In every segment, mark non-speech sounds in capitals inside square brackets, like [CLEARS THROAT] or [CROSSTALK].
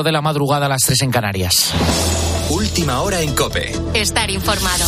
de la madrugada a las 3 en Canarias. Última hora en Cope. Estar informado.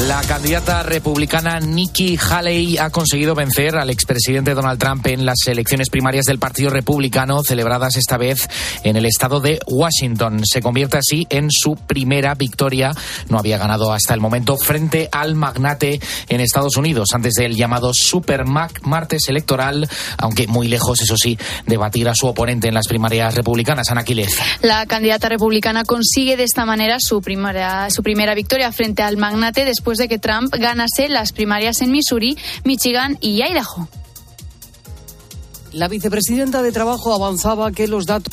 La candidata republicana Nikki Haley ha conseguido vencer al expresidente Donald Trump en las elecciones primarias del Partido Republicano celebradas esta vez en el estado de Washington. Se convierte así en su primera victoria. No había ganado hasta el momento frente al magnate en Estados Unidos antes del llamado Super Martes electoral, aunque muy lejos, eso sí, de batir a su oponente en las primarias republicanas, Ana Quiles. La candidata republicana consigue de esta manera su primera, su primera victoria frente al magnate después después de que Trump ganase las primarias en Missouri, Michigan y Idaho. La vicepresidenta de Trabajo avanzaba que los datos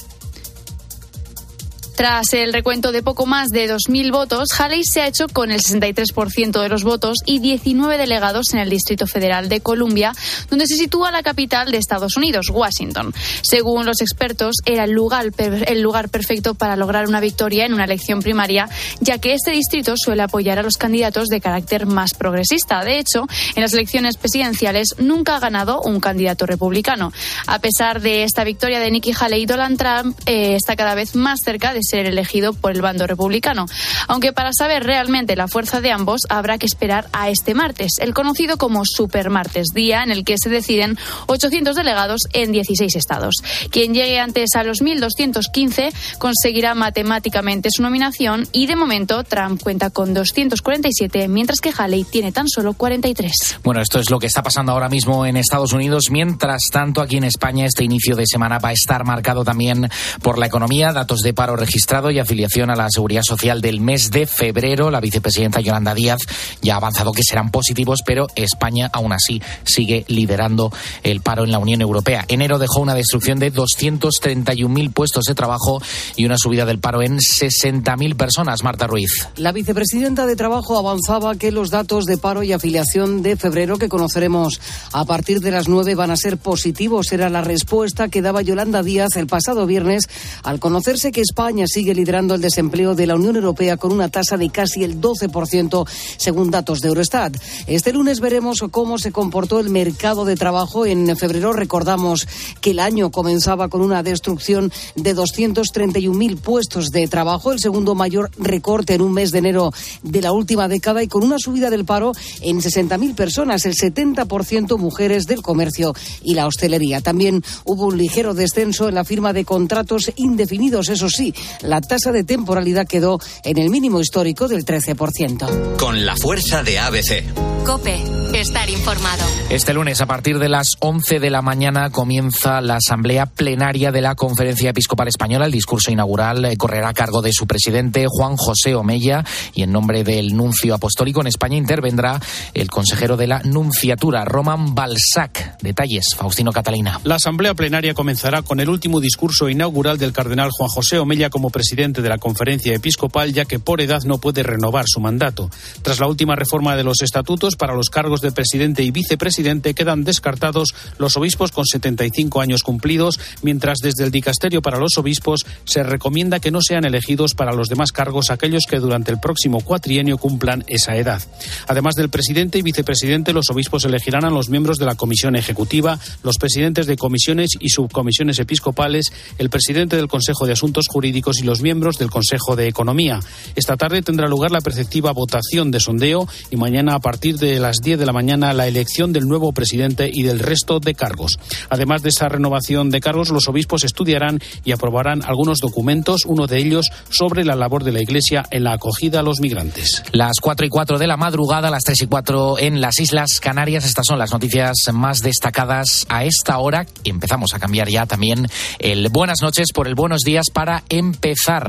tras el recuento de poco más de 2.000 votos, Haley se ha hecho con el 63% de los votos y 19 delegados en el Distrito Federal de Columbia, donde se sitúa la capital de Estados Unidos, Washington. Según los expertos, era el lugar, el lugar perfecto para lograr una victoria en una elección primaria, ya que este distrito suele apoyar a los candidatos de carácter más progresista. De hecho, en las elecciones presidenciales nunca ha ganado un candidato republicano. A pesar de esta victoria de Nikki Haley, Donald Trump eh, está cada vez más cerca de ser elegido por el bando republicano. Aunque para saber realmente la fuerza de ambos habrá que esperar a este martes, el conocido como Super Martes, día en el que se deciden 800 delegados en 16 estados. Quien llegue antes a los 1.215 conseguirá matemáticamente su nominación y de momento Trump cuenta con 247, mientras que Haley tiene tan solo 43. Bueno, esto es lo que está pasando ahora mismo en Estados Unidos. Mientras tanto, aquí en España, este inicio de semana va a estar marcado también por la economía, datos de paro registrado y afiliación a la Seguridad Social del mes de febrero. La vicepresidenta Yolanda Díaz ya ha avanzado que serán positivos, pero España aún así sigue liderando el paro en la Unión Europea. Enero dejó una destrucción de 231.000 puestos de trabajo y una subida del paro en 60.000 personas. Marta Ruiz. La vicepresidenta de Trabajo avanzaba que los datos de paro y afiliación de febrero que conoceremos a partir de las 9 van a ser positivos. Era la respuesta que daba Yolanda Díaz el pasado viernes al conocerse que España sigue liderando el desempleo de la Unión Europea con una tasa de casi el 12% según datos de Eurostat. Este lunes veremos cómo se comportó el mercado de trabajo. En febrero recordamos que el año comenzaba con una destrucción de 231.000 puestos de trabajo, el segundo mayor recorte en un mes de enero de la última década y con una subida del paro en 60.000 personas, el 70% mujeres del comercio y la hostelería. También hubo un ligero descenso en la firma de contratos indefinidos, eso sí, la tasa de temporalidad quedó en el mínimo histórico del 13%. Con la fuerza de ABC. Cope, estar informado. Este lunes, a partir de las 11 de la mañana, comienza la asamblea plenaria de la Conferencia Episcopal Española. El discurso inaugural eh, correrá a cargo de su presidente, Juan José Omella, y en nombre del nuncio apostólico en España intervendrá el consejero de la Nunciatura, Roman Balzac. Detalles, Faustino Catalina. La asamblea plenaria comenzará con el último discurso inaugural del cardenal Juan José Omella como presidente de la conferencia episcopal, ya que por edad no puede renovar su mandato. Tras la última reforma de los estatutos, para los cargos de presidente y vicepresidente quedan descartados los obispos con 75 años cumplidos, mientras desde el dicasterio para los obispos se recomienda que no sean elegidos para los demás cargos aquellos que durante el próximo cuatrienio cumplan esa edad. Además del presidente y vicepresidente, los obispos elegirán a los miembros de la comisión ejecutiva, los presidentes de comisiones y subcomisiones episcopales, el presidente del Consejo de Asuntos Jurídicos, y los miembros del Consejo de Economía. Esta tarde tendrá lugar la preceptiva votación de sondeo y mañana a partir de las 10 de la mañana la elección del nuevo presidente y del resto de cargos. Además de esa renovación de cargos, los obispos estudiarán y aprobarán algunos documentos, uno de ellos sobre la labor de la Iglesia en la acogida a los migrantes. Las 4 y 4 de la madrugada, las 3 y 4 en las Islas Canarias. Estas son las noticias más destacadas a esta hora. Empezamos a cambiar ya también el buenas noches por el buenos días para empezar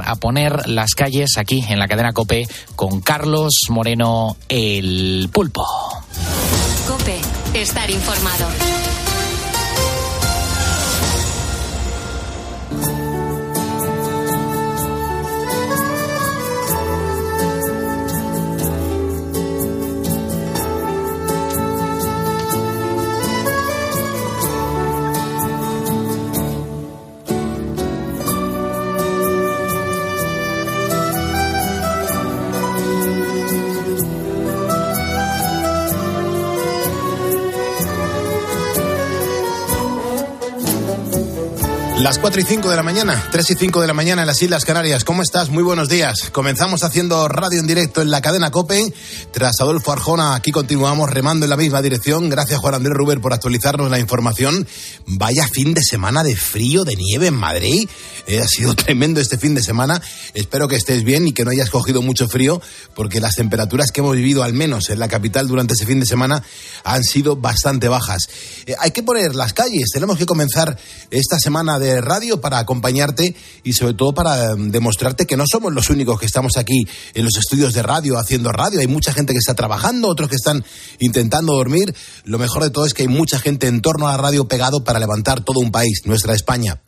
a poner las calles aquí en la cadena Cope con Carlos Moreno el pulpo. Cope, estar informado. Las 4 y 5 de la mañana, 3 y 5 de la mañana en las Islas Canarias. ¿Cómo estás? Muy buenos días. Comenzamos haciendo radio en directo en la cadena COPE. Tras Adolfo Arjona, aquí continuamos remando en la misma dirección. Gracias Juan Andrés Ruber por actualizarnos la información. Vaya fin de semana de frío, de nieve en Madrid. Eh, ha sido [LAUGHS] tremendo este fin de semana. Espero que estés bien y que no hayas cogido mucho frío, porque las temperaturas que hemos vivido, al menos en la capital durante ese fin de semana, han sido bastante bajas. Eh, hay que poner las calles. Tenemos que comenzar esta semana de radio para acompañarte y sobre todo para em, demostrarte que no somos los únicos que estamos aquí en los estudios de radio haciendo radio. Hay mucha gente que está trabajando, otros que están intentando dormir. Lo mejor de todo es que hay mucha gente en torno a la radio pegado para levantar todo un país, nuestra España.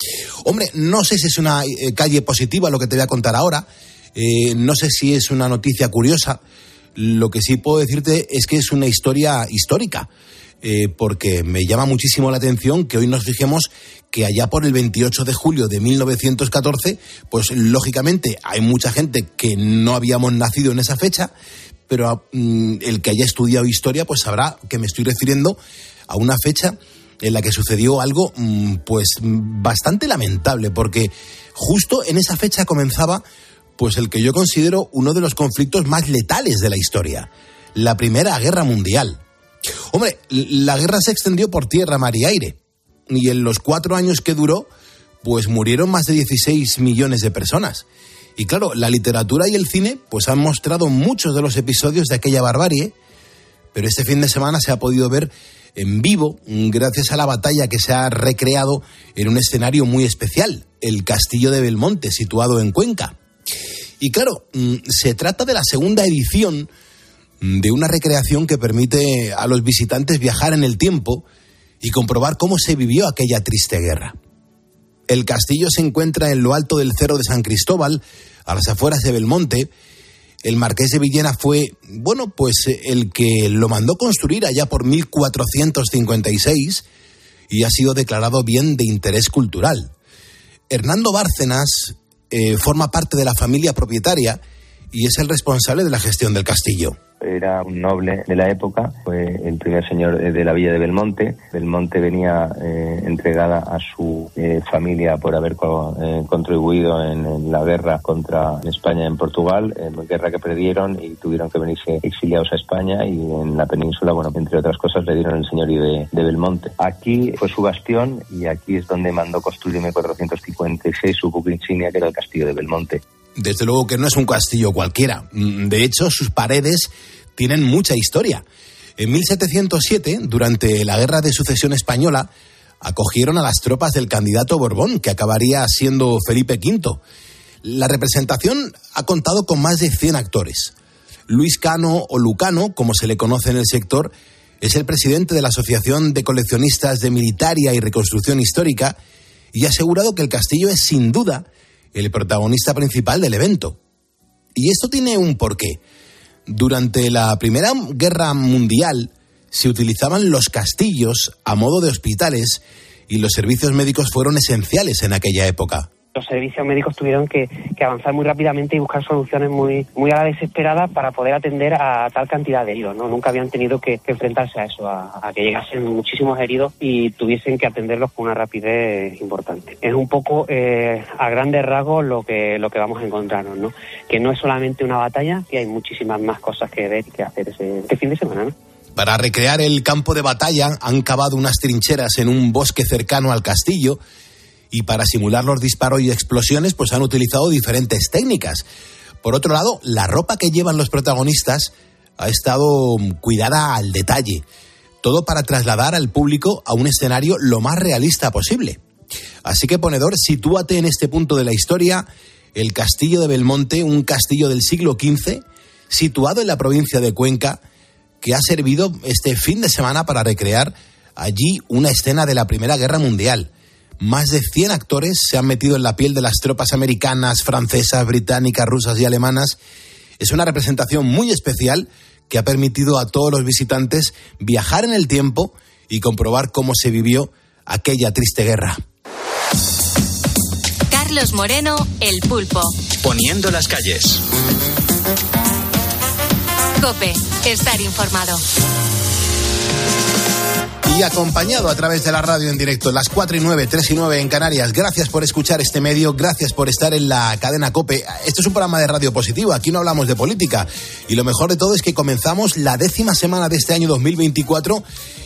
Hombre, no sé si es una eh, calle positiva lo que te voy a contar ahora. Eh, no sé si es una noticia curiosa. Lo que sí puedo decirte es que es una historia histórica. Eh, porque me llama muchísimo la atención que hoy nos fijemos que allá por el 28 de julio de 1914, pues lógicamente hay mucha gente que no habíamos nacido en esa fecha, pero mm, el que haya estudiado historia, pues sabrá que me estoy refiriendo a una fecha en la que sucedió algo mm, pues bastante lamentable, porque justo en esa fecha comenzaba pues el que yo considero uno de los conflictos más letales de la historia, la Primera Guerra Mundial. Hombre, la guerra se extendió por tierra, mar y aire. Y en los cuatro años que duró, pues murieron más de 16 millones de personas. Y claro, la literatura y el cine pues han mostrado muchos de los episodios de aquella barbarie, pero este fin de semana se ha podido ver en vivo gracias a la batalla que se ha recreado en un escenario muy especial, el Castillo de Belmonte, situado en Cuenca. Y claro, mm, se trata de la segunda edición de una recreación que permite a los visitantes viajar en el tiempo y comprobar cómo se vivió aquella triste guerra. El castillo se encuentra en lo alto del Cerro de San Cristóbal, a las afueras de Belmonte. El marqués de Villena fue, bueno, pues el que lo mandó construir allá por 1456 y ha sido declarado bien de interés cultural. Hernando Bárcenas eh, forma parte de la familia propietaria y es el responsable de la gestión del castillo era un noble de la época, fue el primer señor de la villa de Belmonte. Belmonte venía eh, entregada a su eh, familia por haber eh, contribuido en, la guerra contra España en Portugal, guerra que perdieron y tuvieron que venirse exiliados a España y en la península, bueno, entre otras cosas, le dieron el señorío de, de Belmonte. Aquí fue su bastión y aquí es donde mandó construir en 1456 su buque insignia, que era el castillo de Belmonte. Desde luego que no es un castillo cualquiera. Mm, de hecho, sus paredes tienen mucha historia. En 1707, durante la Guerra de Sucesión Española, acogieron a las tropas del candidato Borbón, que acabaría siendo Felipe V. La representación ha contado con más de 100 actores. Luis Cano o Lucano, como se le conoce en el sector, es el presidente de la Asociación de Coleccionistas de Militaria y Reconstrucción Histórica y ha asegurado que el castillo es sin duda el protagonista principal del evento. Y esto tiene un porqué. Durante la Primera Guerra Mundial se utilizaban los castillos a modo de hospitales y los servicios médicos fueron esenciales en aquella época los servicios médicos tuvieron que, avanzar muy rápidamente y buscar soluciones muy, muy a la desesperada para poder atender a tal cantidad de heridos. ¿no? Nunca habían tenido que, enfrentarse a eso, a, que llegasen muchísimos heridos y tuviesen que atenderlos con una rapidez importante. Es un poco eh, a grandes rasgos lo que, lo que vamos a encontrarnos, ¿no? que no es solamente una batalla, que hay muchísimas más cosas que ver y que hacer ese, este fin de semana. ¿no? Para recrear el campo de batalla han cavado unas trincheras en un bosque cercano al castillo y para simular los disparos y explosiones pues han utilizado diferentes técnicas. Por otro lado, la ropa que llevan los protagonistas ha estado cuidada al detalle, todo para trasladar al público a un escenario lo más realista posible. Así que ponedor, sitúate en este punto de la historia, el castillo de Belmonte, un castillo del siglo XV, situado en la provincia de Cuenca, que ha servido este fin de semana para recrear allí una escena de la Primera Guerra Mundial. Más de 100 actores se han metido en la piel de las tropas americanas, francesas, británicas, rusas y alemanas. Es una representación muy especial que ha permitido a todos los visitantes viajar en el tiempo y comprobar cómo se vivió aquella triste guerra. Carlos Moreno, El Pulpo. Poniendo las calles. Cope, estar informado. Y acompañado a través de la radio en directo, las 4 y 9, 3 y 9 en Canarias. Gracias por escuchar este medio, gracias por estar en la cadena Cope. Esto es un programa de radio positivo, aquí no hablamos de política. Y lo mejor de todo es que comenzamos la décima semana de este año 2024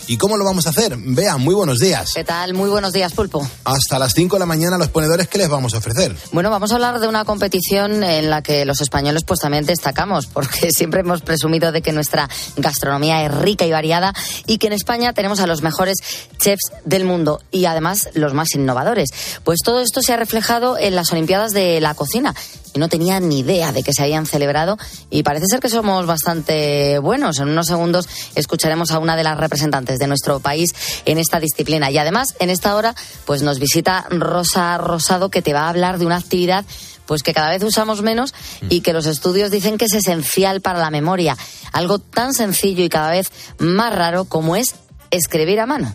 ¿Y cómo lo vamos a hacer? Vean, muy buenos días. ¿Qué tal? Muy buenos días, Pulpo. Hasta las 5 de la mañana los ponedores, ¿qué les vamos a ofrecer? Bueno, vamos a hablar de una competición en la que los españoles pues también destacamos, porque [LAUGHS] siempre hemos presumido de que nuestra gastronomía es rica y variada y que en España tenemos a los mejores chefs del mundo y además los más innovadores. Pues todo esto se ha reflejado en las Olimpiadas de la cocina y no tenía ni idea de que se habían celebrado y parece ser que somos bastante buenos. En unos segundos escucharemos a una de las representantes de nuestro país en esta disciplina y además en esta hora pues nos visita Rosa Rosado que te va a hablar de una actividad pues que cada vez usamos menos y que los estudios dicen que es esencial para la memoria. Algo tan sencillo y cada vez más raro como es escribir a mano.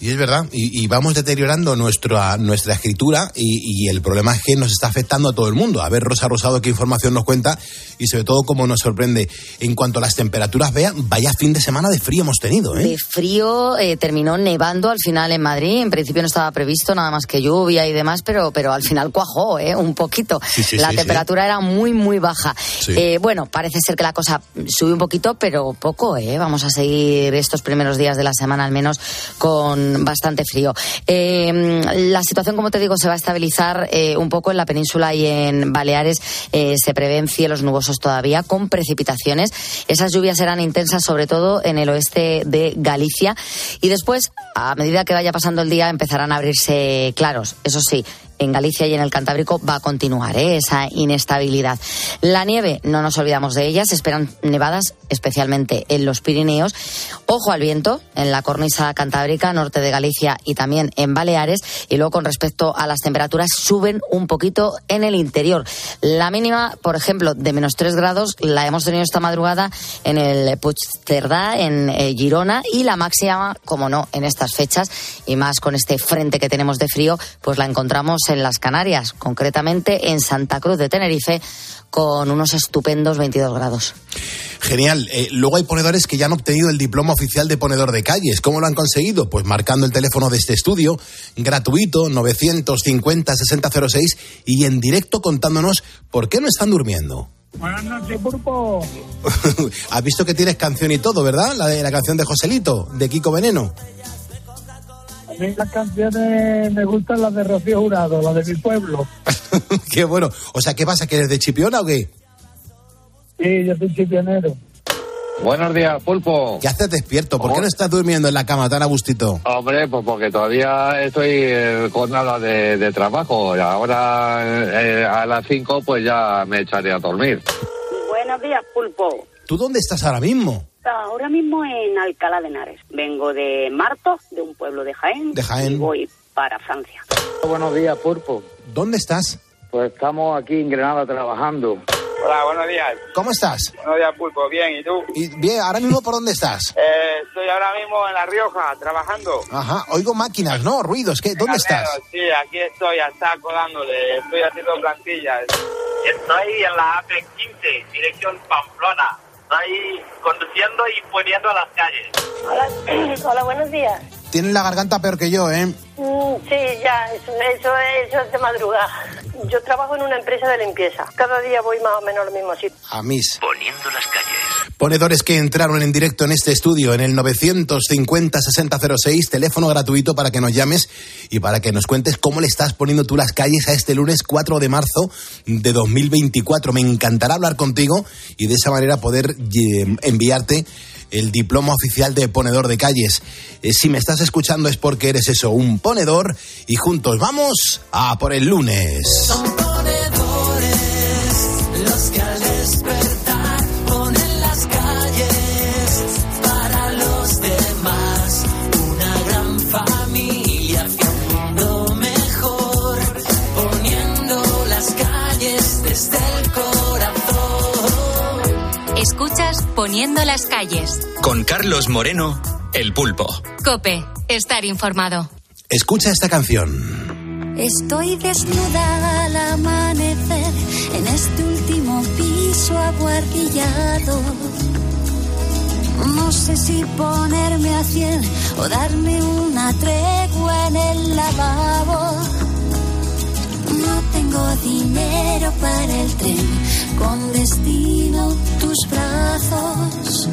Y es verdad, y, vamos deteriorando nuestra, nuestra escritura y, el problema es que nos está afectando a todo el mundo. A ver, Rosa Rosado, qué información nos cuenta y sobre todo cómo nos sorprende. En cuanto a las temperaturas, vean, vaya fin de semana de frío hemos tenido. ¿eh? De frío, eh, terminó nevando al final en Madrid. En principio no estaba previsto nada más que lluvia y demás, pero, pero al final cuajó ¿eh? un poquito. la temperatura era muy, muy baja. Eh, bueno, parece ser que la cosa sube un poquito, pero poco. ¿eh? Vamos a seguir estos primeros días de la semana al menos con bastante frío. Eh, la situación, como te digo, se va a estabilizar eh, un poco en la península y en Baleares. Eh, se prevén cielos nubosos todavía con precipitaciones. Esas lluvias serán intensas, sobre todo en el oeste de Galicia. Y después, a medida que vaya pasando el día, empezarán a abrirse claros. Eso sí, en Galicia y en el Cantábrico va a continuar ¿eh? esa inestabilidad. La nieve, no nos olvidamos de ella, se esperan nevadas especialmente en los Pirineos. Ojo al viento en la cornisa cantábrica, norte de Galicia y también en Baleares. Y luego con respecto a las temperaturas, suben un poquito en el interior. La mínima, por ejemplo, de menos 3 grados, la hemos tenido esta madrugada en el Puigcerdá, en eh, Girona, y la máxima, como no, en estas fechas, y más con este frente que tenemos de frío, pues la encontramos en las Canarias, concretamente en Santa Cruz de Tenerife, con unos estupendos 22 grados. Genial. Eh, luego hay ponedores que ya han obtenido el diploma oficial de ponedor de calles. ¿Cómo lo han conseguido? Pues marcando el teléfono de este estudio, gratuito, 950-6006, y en directo contándonos por qué no están durmiendo. Buenas noches, Purpo. [LAUGHS] Has visto que tienes canción y todo, ¿verdad? La de la canción de Joselito, de Kiko Veneno las canciones me gustan las de Rocío Jurado, las de mi pueblo. [LAUGHS] qué bueno. O sea, ¿qué pasa? ¿Que eres de Chipiona o qué? Sí, yo soy chipionero. Buenos días, Pulpo. ¿Qué haces despierto? ¿Por qué no estás durmiendo en la cama tan a gustito? Hombre, pues porque todavía estoy eh, con nada de, trabajo. Y ahora eh, a las 5 pues ya me echaré a dormir. Buenos días, Pulpo. ¿Tú dónde estás ahora mismo? Ahora mismo en Alcalá de Henares. Vengo de Marto, de un pueblo de Jaén. De Jaén. Y voy para Francia. Buenos días, Purpo. ¿Dónde estás? Pues estamos aquí en Granada trabajando. Hola, buenos días. ¿Cómo estás? Buenos días, Pulpo. Bien, ¿y tú? Y bien, ¿ahora mismo por dónde estás? Eh, estoy ahora mismo en La Rioja, trabajando. Ajá, oigo máquinas, ¿no? Ruidos. ¿Qué? ¿Dónde estás? Sí, aquí estoy, está codándole. Estoy haciendo plantillas. Estoy en la AP15, dirección Pamplona ahí conduciendo y poniendo a las calles. [CLEARS THROAT] Hola, buenos días. Tienen la garganta peor que yo, ¿eh? Mm, sí, ya, eso, eso, eso es de madrugada. Yo trabajo en una empresa de limpieza. Cada día voy más o menos al mismo sitio. A mis. Poniendo las calles. Ponedores que entraron en directo en este estudio en el 950-6006, teléfono gratuito para que nos llames y para que nos cuentes cómo le estás poniendo tú las calles a este lunes 4 de marzo de 2024. Me encantará hablar contigo y de esa manera poder enviarte el diploma oficial de ponedor de calles. Eh, si me estás escuchando es porque eres eso, un ponedor y juntos vamos a por el lunes. Son ponedores los que Poniendo las calles. Con Carlos Moreno, El Pulpo. Cope, estar informado. Escucha esta canción. Estoy desnuda al amanecer en este último piso aguardillado. No sé si ponerme a cien o darme una tregua en el lavabo. No tengo dinero para el tren, con destino tus brazos.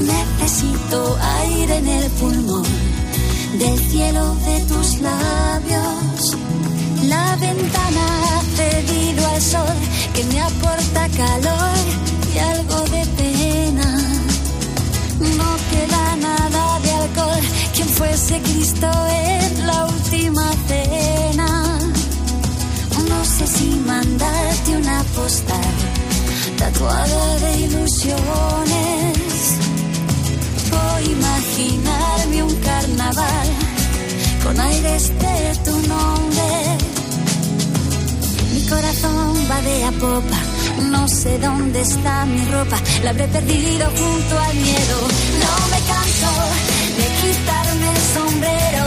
Necesito aire en el pulmón, del cielo de tus labios. La ventana ha cedido al sol que me aporta calor y algo de pena. No queda nada de alcohol, quien fuese Cristo en la última cena. Sé si mandarte una postal tatuada de ilusiones o imaginarme un carnaval con aires de tu nombre. Mi corazón va de a popa, no sé dónde está mi ropa, la habré perdido junto al miedo. No me canso de quitarme el sombrero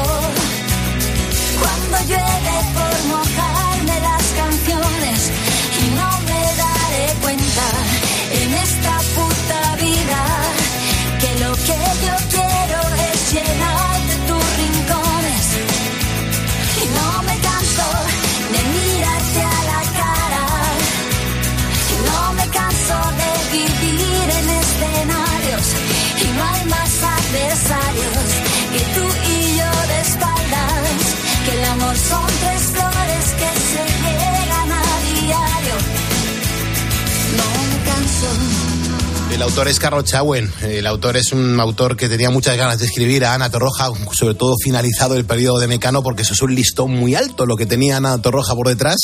cuando llueve por mojarme autor es Carlos Chauen. El autor es un autor que tenía muchas ganas de escribir a Ana Torroja, sobre todo finalizado el periodo de Mecano, porque eso es un listón muy alto lo que tenía Ana Torroja por detrás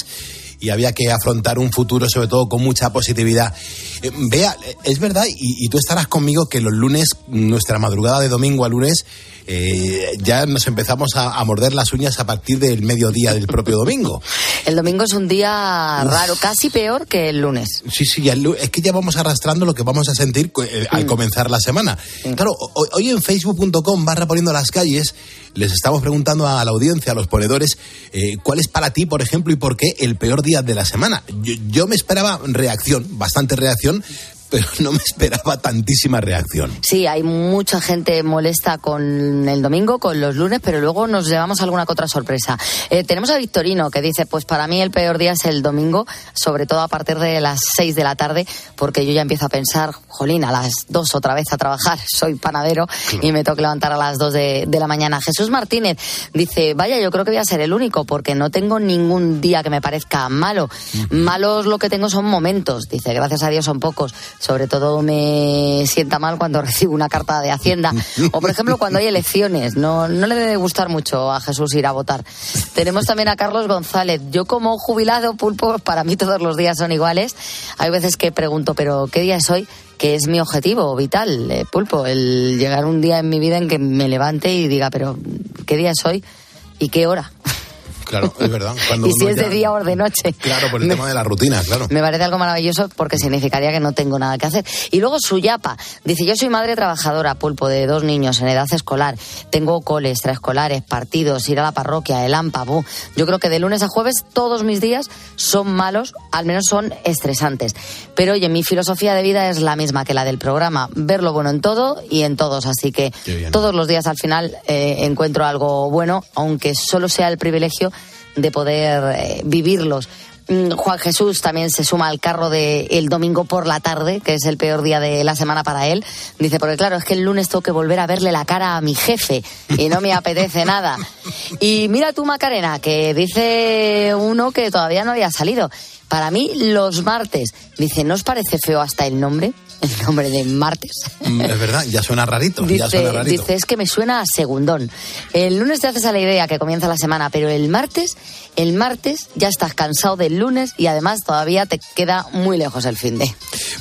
y había que afrontar un futuro sobre todo con mucha positividad. Eh, Vea, es verdad, y, y tú estarás conmigo que los lunes, nuestra madrugada de domingo a lunes, eh, ya nos empezamos a, a morder las uñas a partir del mediodía del propio domingo. [LAUGHS] El domingo es un día raro, casi peor que el lunes. Sí, sí, ya es que ya vamos arrastrando lo que vamos a sentir eh, al comenzar la semana. Claro, ho- hoy en facebook.com barra poniendo las calles, les estamos preguntando a la audiencia, a los ponedores, eh, cuál es para ti, por ejemplo, y por qué el peor día de la semana. Yo, yo me esperaba reacción, bastante reacción, información pero no me esperaba tantísima reacción. Sí, hay mucha gente molesta con el domingo, con los lunes, pero luego nos llevamos alguna que otra sorpresa. Eh, tenemos a Victorino que dice, pues para mí el peor día es el domingo, sobre todo a partir de las 6 de la tarde, porque yo ya empiezo a pensar, jolín, a las 2 otra vez a trabajar, [LAUGHS] soy panadero y me tengo que levantar a las 2 de, de la mañana. Jesús Martínez dice, vaya, yo creo que voy a ser el único, porque no tengo ningún día que me parezca malo. Malos lo que tengo son momentos, dice, gracias a Dios son pocos. Sobre todo me sienta mal cuando [LAUGHS] recibo una carta de Hacienda. O, por ejemplo, cuando hay elecciones. No, no le debe gustar mucho a Jesús ir a votar. Tenemos también a Carlos González. Yo como jubilado, pulpo, para mí todos los días son iguales. Hay veces que pregunto, ¿pero qué día es hoy? que es mi objetivo vital, eh, pulpo, el llegar un día en mi vida en que me levante y diga, pero ¿qué día es hoy y qué hora? Claro, es [LAUGHS] verdad. Cuando y si es de día o de noche. Claro, por el Me- tema de la rutina, claro. Me parece algo maravilloso porque significaría que no tengo nada que hacer. Y luego Suyapa dice, yo soy madre trabajadora, pulpo, de dos niños en edad escolar. Tengo coles, extraescolares, partidos, ir a la parroquia, el AMPA, bu. Yo creo que de lunes a jueves todos mis días son malos, al menos son estresantes. Pero oye, mi filosofía de vida es la misma que la del programa, ver lo bueno en todo y en todos. Así que todos los días al final eh, encuentro algo bueno, aunque solo sea el privilegio de poder eh, vivirlos. Mm, Juan Jesús también se suma al carro de el domingo por la tarde, que es el peor día de la semana para él. Dice, porque claro, es que el lunes tengo que volver a verle la cara a mi jefe y no me apetece nada. [LAUGHS] Y mira tú, Macarena, que dice uno que todavía no había salido. Para mí, los martes. Dice, ¿no os parece feo hasta el nombre? El nombre de martes. Mm, Es verdad, ya suena rarito, ya suena Dice, rarito. dice, es que me suena a segundón. El lunes te haces a la idea que comienza la semana, pero el martes, el martes ya estás cansado del lunes y además todavía te queda muy lejos el fin de.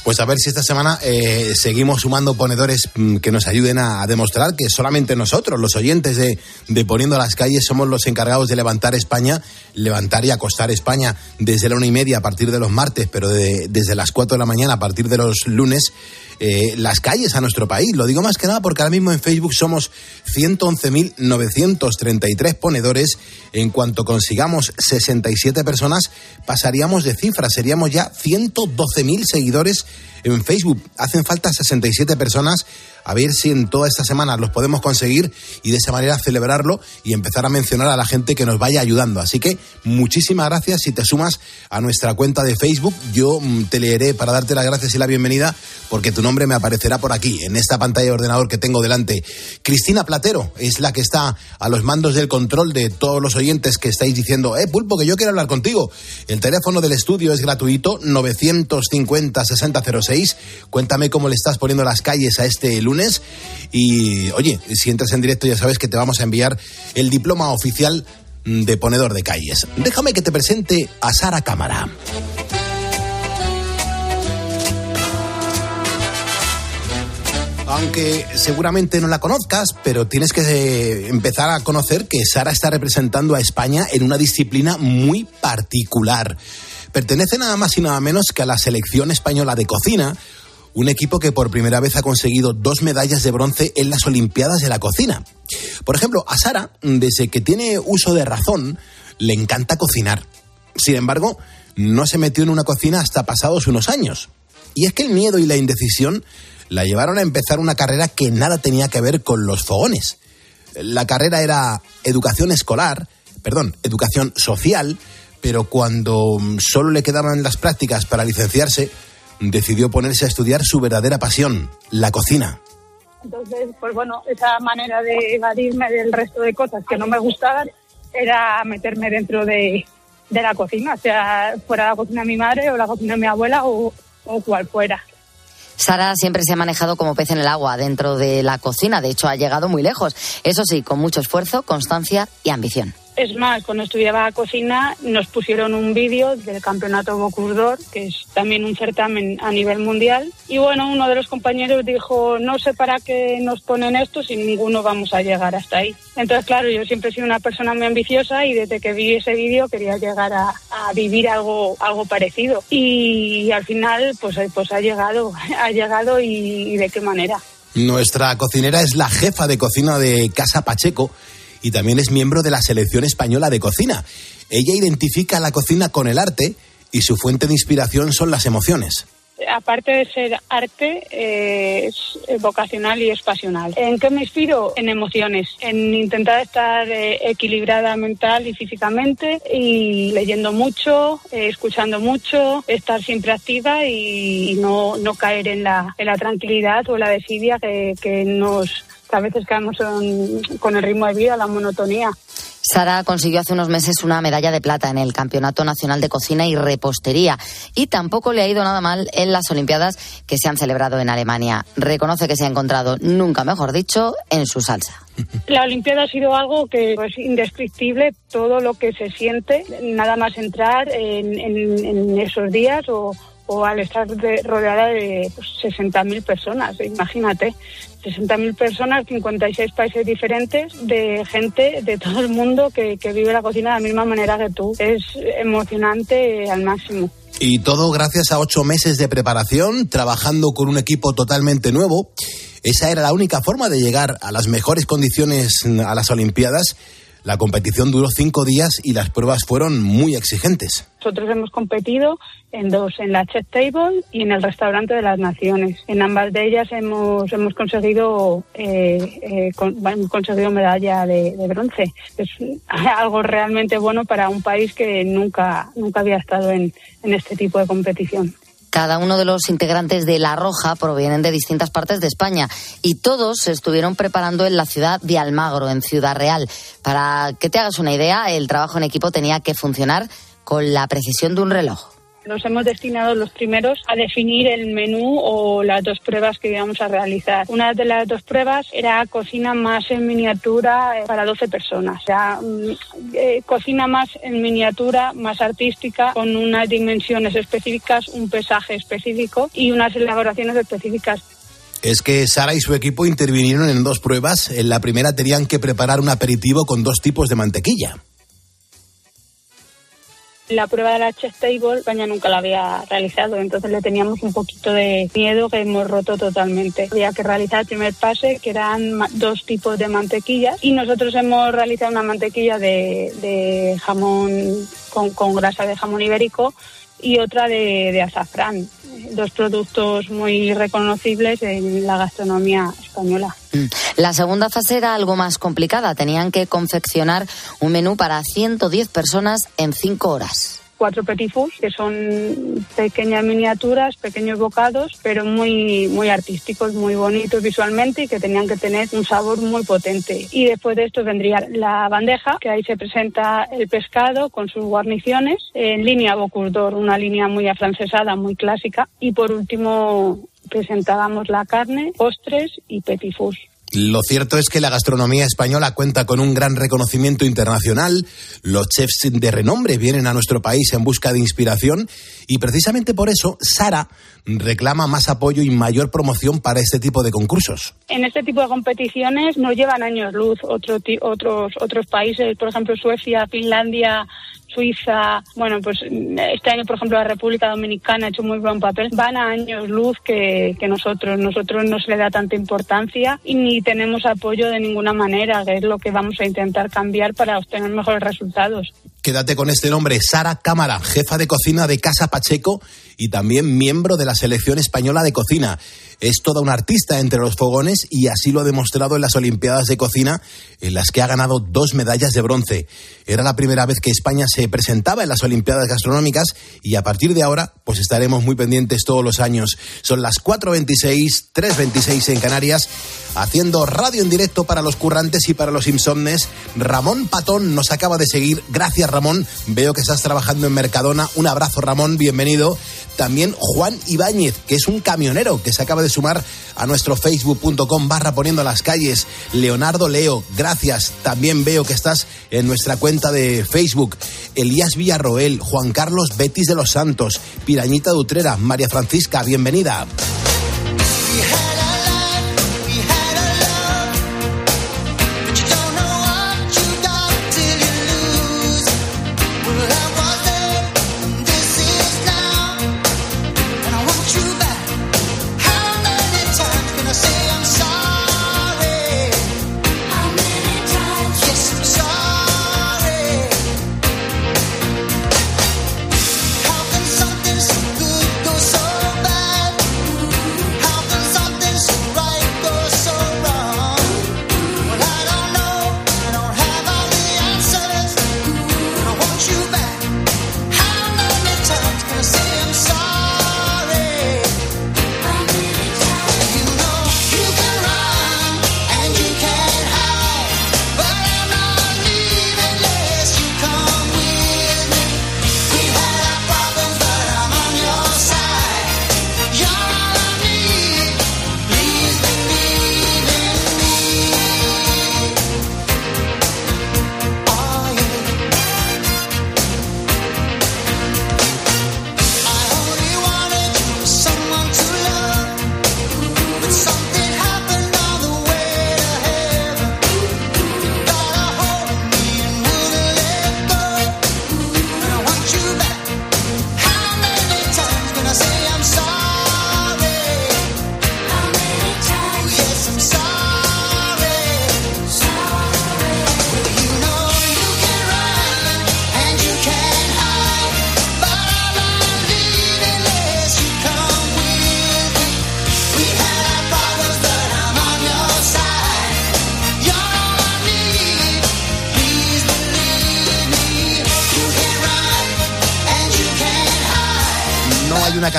Pues a ver si esta semana eh, seguimos sumando ponedores mm, que nos ayuden a, a demostrar que solamente nosotros, los oyentes de, de Poniendo las Calles, somos los encargados de levantar España, levantar y acostar España desde la una y media a partir de los martes, pero de- desde las cuatro de la mañana a partir de los lunes, eh, las calles a nuestro país. Lo digo más que nada porque ahora mismo en Facebook somos 111.933 ponedores. En cuanto consigamos 67 personas, pasaríamos de cifra. Seríamos ya 112.000 seguidores en Facebook. Hacen falta 67 personas a ver si en toda esta semana los podemos conseguir y de esa manera celebrarlo y empezar a mencionar a la gente que nos vaya ayudando. Así que muchísimas gracias si te sumas a nuestra cuenta de Facebook. Yo mm, te leeré para darte las gracias y la bienvenida porque tu nombre me aparecerá por aquí, en esta pantalla de ordenador que tengo delante. Cristina Platero es la que está a los mandos del control de todos los oyentes que estáis diciendo, eh, Pulpo, que yo quiero hablar contigo. El teléfono del estudio es gratuito, 950-6006. Cuéntame cómo le estás poniendo las calles a este lunes y oye, si entras en directo ya sabes que te vamos a enviar el diploma oficial de ponedor de calles. Déjame que te presente a Sara Cámara. Aunque seguramente no la conozcas, pero tienes que eh, empezar a conocer que Sara está representando a España en una disciplina muy particular. Pertenece nada más y nada menos que a la selección española de cocina, un equipo que por primera vez ha conseguido dos medallas de bronce en las Olimpiadas de la cocina. Por ejemplo, a Sara, desde que tiene uso de razón, le encanta cocinar. Sin embargo, no se metió en una cocina hasta pasados unos años. Y es que el miedo y la indecisión la llevaron a empezar una carrera que nada tenía que ver con los fogones. La carrera era educación escolar, perdón, educación social, pero cuando solo le quedaban las prácticas para licenciarse, decidió ponerse a estudiar su verdadera pasión, la cocina. Entonces, pues bueno, esa manera de evadirme del resto de cosas que no me gustaban era meterme dentro de, la cocina, o sea, fuera la cocina de mi madre o la cocina de mi abuela o, o cual fuera. Sara siempre se ha manejado como pez en el agua dentro de la cocina, de hecho ha llegado muy lejos, eso sí, con mucho esfuerzo, constancia y ambición. Es más, cuando estudiaba cocina nos pusieron un vídeo del campeonato Bocuse que es también un certamen a nivel mundial. Y bueno, uno de los compañeros dijo, no sé para qué nos ponen esto si ninguno vamos a llegar hasta ahí. Entonces, claro, yo siempre he sido una persona muy ambiciosa y desde que vi ese vídeo quería llegar a, vivir algo, parecido. Y, al final, pues, pues ha llegado, [LAUGHS] ha llegado y de qué manera. Nuestra cocinera es la jefa de cocina de Casa Pacheco y también es miembro de la selección española de cocina. Ella identifica la cocina con el arte y su fuente de inspiración son las emociones aparte de ser arte, eh, es vocacional y es pasional. ¿En qué me inspiro? En emociones, en intentar estar eh, equilibrada mental y físicamente y leyendo mucho, eh, escuchando mucho, estar siempre activa y, no, no caer en la, en la tranquilidad o la desidia que, que nos a veces quedamos con el ritmo de vida, la monotonía. Sara consiguió hace unos meses una medalla de plata en el Campeonato Nacional de Cocina y Repostería y tampoco le ha ido nada mal en las Olimpiadas que se han celebrado en Alemania. Reconoce que se ha encontrado, nunca mejor dicho, en su salsa. [LAUGHS] La Olimpiada ha sido algo que es indescriptible, todo lo que se siente, nada más entrar en, en esos días o, o al estar rodeada de pues, 60.000 personas, imagínate, 60.000 personas, 56 países diferentes, de gente de todo el mundo que, que vive la cocina de la misma manera que tú. Es emocionante al máximo. Y todo gracias a ocho meses de preparación, trabajando con un equipo totalmente nuevo. Esa era la única forma de llegar a las mejores condiciones a las Olimpiadas la competición duró cinco días y las pruebas fueron muy exigentes. Nosotros hemos competido en dos, en la Chef Table y en el Restaurante de las Naciones. En ambas de ellas hemos, hemos conseguido eh, eh, conseguido medalla de, bronce. Es [LAUGHS] algo realmente bueno para un país que nunca, nunca había estado en este tipo de competición. Cada uno de los integrantes de La Roja provienen de distintas partes de España y todos se estuvieron preparando en la ciudad de Almagro, en Ciudad Real. Para que te hagas una idea, el trabajo en equipo tenía que funcionar con la precisión de un reloj. Nos hemos destinado los primeros a definir el menú o las dos pruebas que íbamos a realizar. Una de las dos pruebas era cocina más en miniatura eh, para 12 personas. O sea, mm, eh, cocina más en miniatura, más artística, con unas dimensiones específicas, un pesaje específico y unas elaboraciones específicas es que Sara y su equipo intervinieron en dos pruebas. En la primera tenían que preparar un aperitivo con dos tipos de mantequilla. La prueba de la chest table, España nunca la había realizado, entonces le teníamos un poquito de miedo que hemos roto totalmente. Había que realizar el primer pase, que eran dos tipos de mantequilla, y nosotros hemos realizado una mantequilla de, jamón con, con grasa de jamón ibérico y otra de, de azafrán. Dos productos muy reconocibles en la gastronomía española. Mm. La segunda fase era algo más complicada. Tenían que confeccionar un menú para 110 personas en 5 horas cuatro petit que son pequeñas miniaturas, pequeños bocados, pero muy, muy artísticos, muy bonitos visualmente y que tenían que tener un sabor muy potente. Y después de esto vendría la bandeja, que ahí se presenta el pescado con sus guarniciones, en línea Bocuse una línea muy afrancesada, muy clásica. Y por último presentábamos la carne, postres y petit lo cierto es que la gastronomía española cuenta con un gran reconocimiento internacional. Los chefs de renombre vienen a nuestro país en busca de inspiración y precisamente por eso Sara reclama más apoyo y mayor promoción para este tipo de concursos. En este tipo de competiciones nos llevan años luz otros otros países, por ejemplo Suecia, Finlandia, Suiza, bueno, pues este año, por ejemplo, la República Dominicana ha hecho muy buen papel. Van a años luz que, que nosotros. Nosotros no se le da tanta importancia y ni tenemos apoyo de ninguna manera, que es lo que vamos a intentar cambiar para obtener mejores resultados. Quédate con este nombre, Sara Cámara, jefa de cocina de Casa Pacheco y también miembro de la selección española de cocina. Es toda una artista entre los fogones y así lo ha demostrado en las Olimpiadas de Cocina, en las que ha ganado dos medallas de bronce. Era la primera vez que España se presentaba en las Olimpiadas Gastronómicas y a partir de ahora, pues estaremos muy pendientes todos los años. Son las 4.26, 3.26 en Canarias, haciendo radio en directo para los currantes y para los insomnes. Ramón Patón nos acaba de seguir. Gracias, Ramón. Veo que estás trabajando en Mercadona. Un abrazo, Ramón. Bienvenido. También Juan Ibáñez, que es un camionero que se acaba de sumar a nuestro facebook.com barra poniendo las calles. Leonardo Leo, gracias. También veo que estás en nuestra cuenta de Facebook. Elías Villarroel, Juan Carlos Betis de los Santos, Pirañita Dutrera, María Francisca, bienvenida.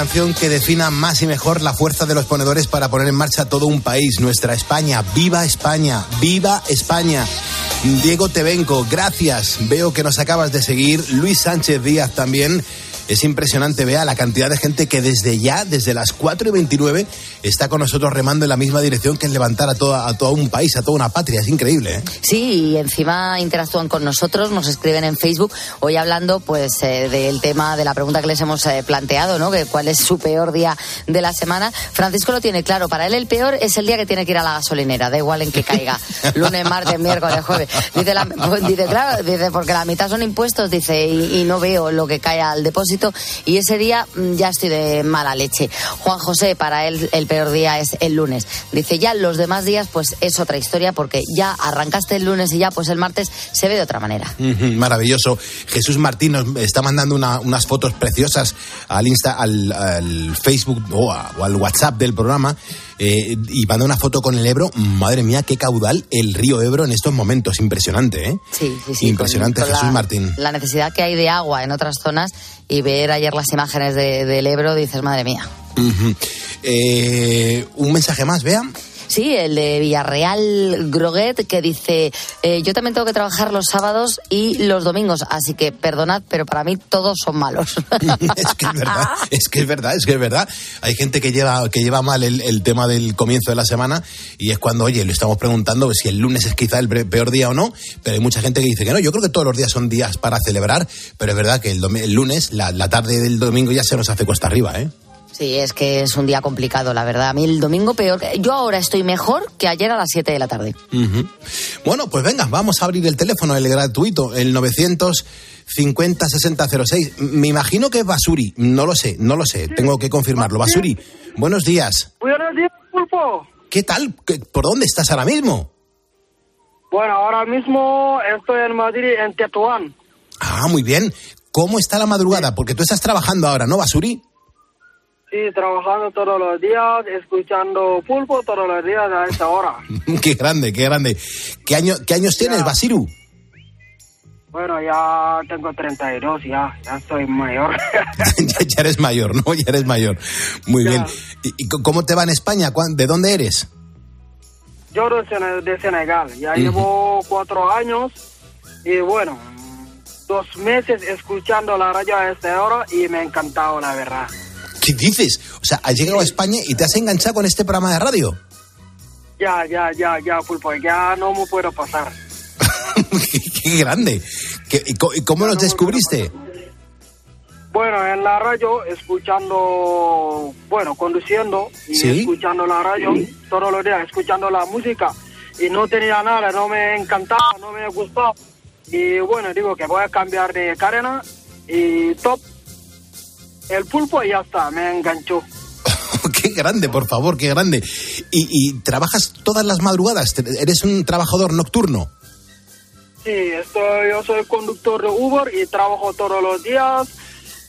Que defina más y mejor la fuerza de los ponedores para poner en marcha todo un país, nuestra España. ¡Viva España! ¡Viva España! Diego Tebenco, gracias. Veo que nos acabas de seguir. Luis Sánchez Díaz también. Es impresionante, vea la cantidad de gente que desde ya, desde las 4 y 29, está con nosotros remando en la misma dirección que es levantar a, toda, a todo un país, a toda una patria. Es increíble. ¿eh? Sí, y encima interactúan con nosotros, nos escriben en Facebook, hoy hablando pues eh, del tema, de la pregunta que les hemos eh, planteado, ¿no? Que cuál es su peor día de la semana. Francisco lo tiene claro, para él el peor es el día que tiene que ir a la gasolinera, da igual en que caiga, [LAUGHS] lunes, martes, miércoles, jueves. Dice, pues, dice, claro, dice, porque la mitad son impuestos, dice, y, y no veo lo que cae al depósito y ese día mm, ya estoy de mala leche. Juan José, para él el peor día es el lunes. Dice, ya los demás días pues es otra historia porque ya arrancaste el lunes y ya pues el martes se ve de otra manera. Maravilloso. Jesús Martín nos está mandando unas fotos preciosas al Insta, al, Facebook o, al WhatsApp del programa. Eh, y manda una foto con el Ebro. Madre mía, qué caudal el río Ebro en estos momentos. Impresionante, ¿eh? Sí, sí, sí. Impresionante, Jesús Martín. La necesidad que hay de agua en otras zonas y ver ayer las imágenes del Ebro, dices, madre mía. Eh, un mensaje más, vean. Sí, el de Villarreal Groguet, que dice, eh, yo también tengo que trabajar los sábados y los domingos, así que perdonad, pero para mí todos son malos. [LAUGHS] es que es verdad, [LAUGHS] es que es verdad, es que es verdad. Hay gente que lleva, que lleva mal el, tema del comienzo de la semana y es cuando, oye, le estamos preguntando si el lunes es quizá el peor día o no, pero hay mucha gente que dice que no, yo creo que todos los días son días para celebrar, pero es verdad que el, el lunes, la, la tarde del domingo ya se nos hace cuesta arriba, ¿eh? Sí, es que es un día complicado, la verdad. A mí el domingo peor. Yo ahora estoy mejor que ayer a las 7 de la tarde. Bueno, pues venga, vamos a abrir el teléfono, el gratuito, el 950 6006. Me imagino que es Basuri, no lo sé, no lo sé, tengo que confirmarlo. Basuri, buenos días. Buenos días, Pulpo. ¿Qué tal? ¿Por dónde estás ahora mismo? Bueno, ahora mismo estoy en Madrid, en Tetuán. Ah, muy bien. ¿Cómo está la madrugada? Porque tú estás trabajando ahora, ¿no, Basuri? Sí, trabajando todos los días, escuchando pulpo todos los días a esta hora. [LAUGHS] qué grande, qué grande. ¿Qué, año, qué años tienes, Basiru? Bueno, ya tengo 32, ya, ya soy mayor. [LAUGHS] ya, eres mayor, ¿no? Ya eres mayor. Muy bien. ¿Y, cómo te va en España? ¿De dónde eres? Yo de Senegal, ya llevo cuatro años y bueno, dos meses escuchando la radio a esta hora y me ha encantado, la verdad. ¿Qué dices? O sea, has llegado a España y te has enganchado con este programa de radio. Ya, ya, ya, ya, pulpo, ya no me puedo pasar. [LAUGHS] qué, grande. ¿Y cómo nos descubriste? Bueno, en la radio, escuchando, bueno, conduciendo y escuchando la radio todos los días, escuchando la música. Y no tenía nada, no me encantaba, no me gustaba. Y bueno, digo que voy a cambiar de cadena y top el pulpo y ya está, me enganchó. [LAUGHS] qué grande, por favor, qué grande. ¿Y, trabajas todas las madrugadas? ¿Eres un trabajador nocturno? Sí, estoy, yo soy conductor de Uber y trabajo todos los días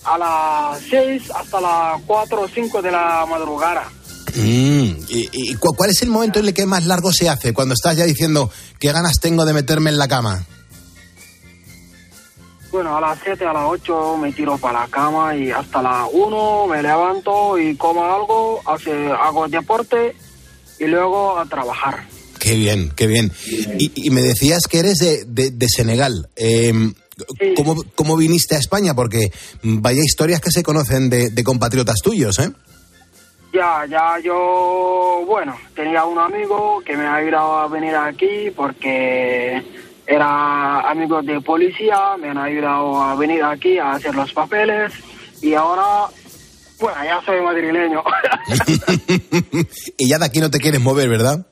a las 6 hasta las 4 o 5 de la madrugada. Mm, ¿Y, cuál es el momento en el que más largo se hace? Cuando estás ya diciendo, ¿qué ganas tengo de meterme en la cama? Bueno, a las 7, a las 8 me tiro para la cama y hasta las 1 me levanto y como algo, hace, hago deporte y luego a trabajar. Qué bien, qué bien. Y, me decías que eres de, de, Senegal. Em, ¿cómo, viniste a España? Porque vaya historias que se conocen de, de compatriotas tuyos, ¿eh? Ya, ya yo, bueno, tenía un amigo que me ha ayudado a venir aquí porque era amigo de policía, me han ayudado a venir aquí a hacer los papeles y ahora, bueno, ya soy madrileño. [LAUGHS] y ya de aquí no te quieres mover, ¿verdad?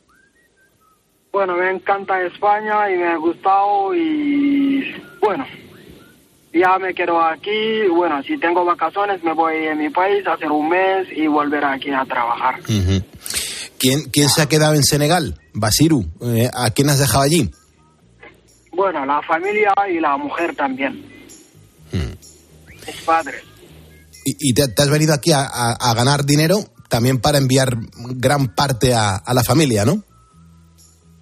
Bueno, me encanta España y me ha gustado y bueno, ya me quedo aquí. Bueno, si tengo vacaciones me voy a mi país a hacer un mes y volver aquí a trabajar. ¿Quién, ¿Quién se ha quedado en Senegal? Basiru, eh, ¿a quién has dejado allí? Bueno, la familia y la mujer también. Hmm. Es padre. ¿Y, te, has venido aquí a, ganar dinero también para enviar gran parte a, la familia, no?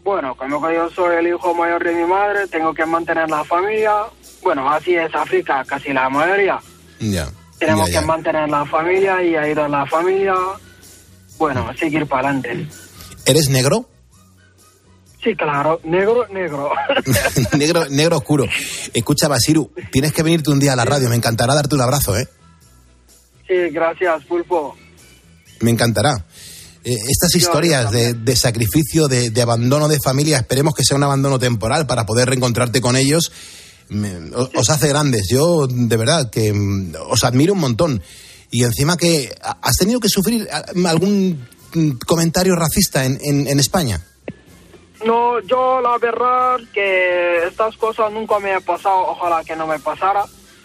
Bueno, como que yo soy el hijo mayor de mi madre, tengo que mantener la familia. Bueno, así es África, casi la mayoría. Ya. Tenemos que mantener la familia y ayudar a la familia. Bueno, seguir para adelante. ¿Eres negro? Sí, claro, negro, negro. [LAUGHS] negro, negro oscuro. Escucha, Basiru, tienes que venirte un día a la radio, me encantará darte un abrazo, ¿eh? Sí, gracias, Pulpo. Me encantará. Eh, estas historias de, sacrificio, de, abandono de familia, esperemos que sea un abandono temporal para poder reencontrarte con ellos, os, hace grandes. Yo, de verdad, que mm, os admiro un montón. Y encima que has tenido que sufrir algún mm, comentario racista en, en España. No, yo la verdad que estas cosas nunca me han pasado, ojalá que no me pasara.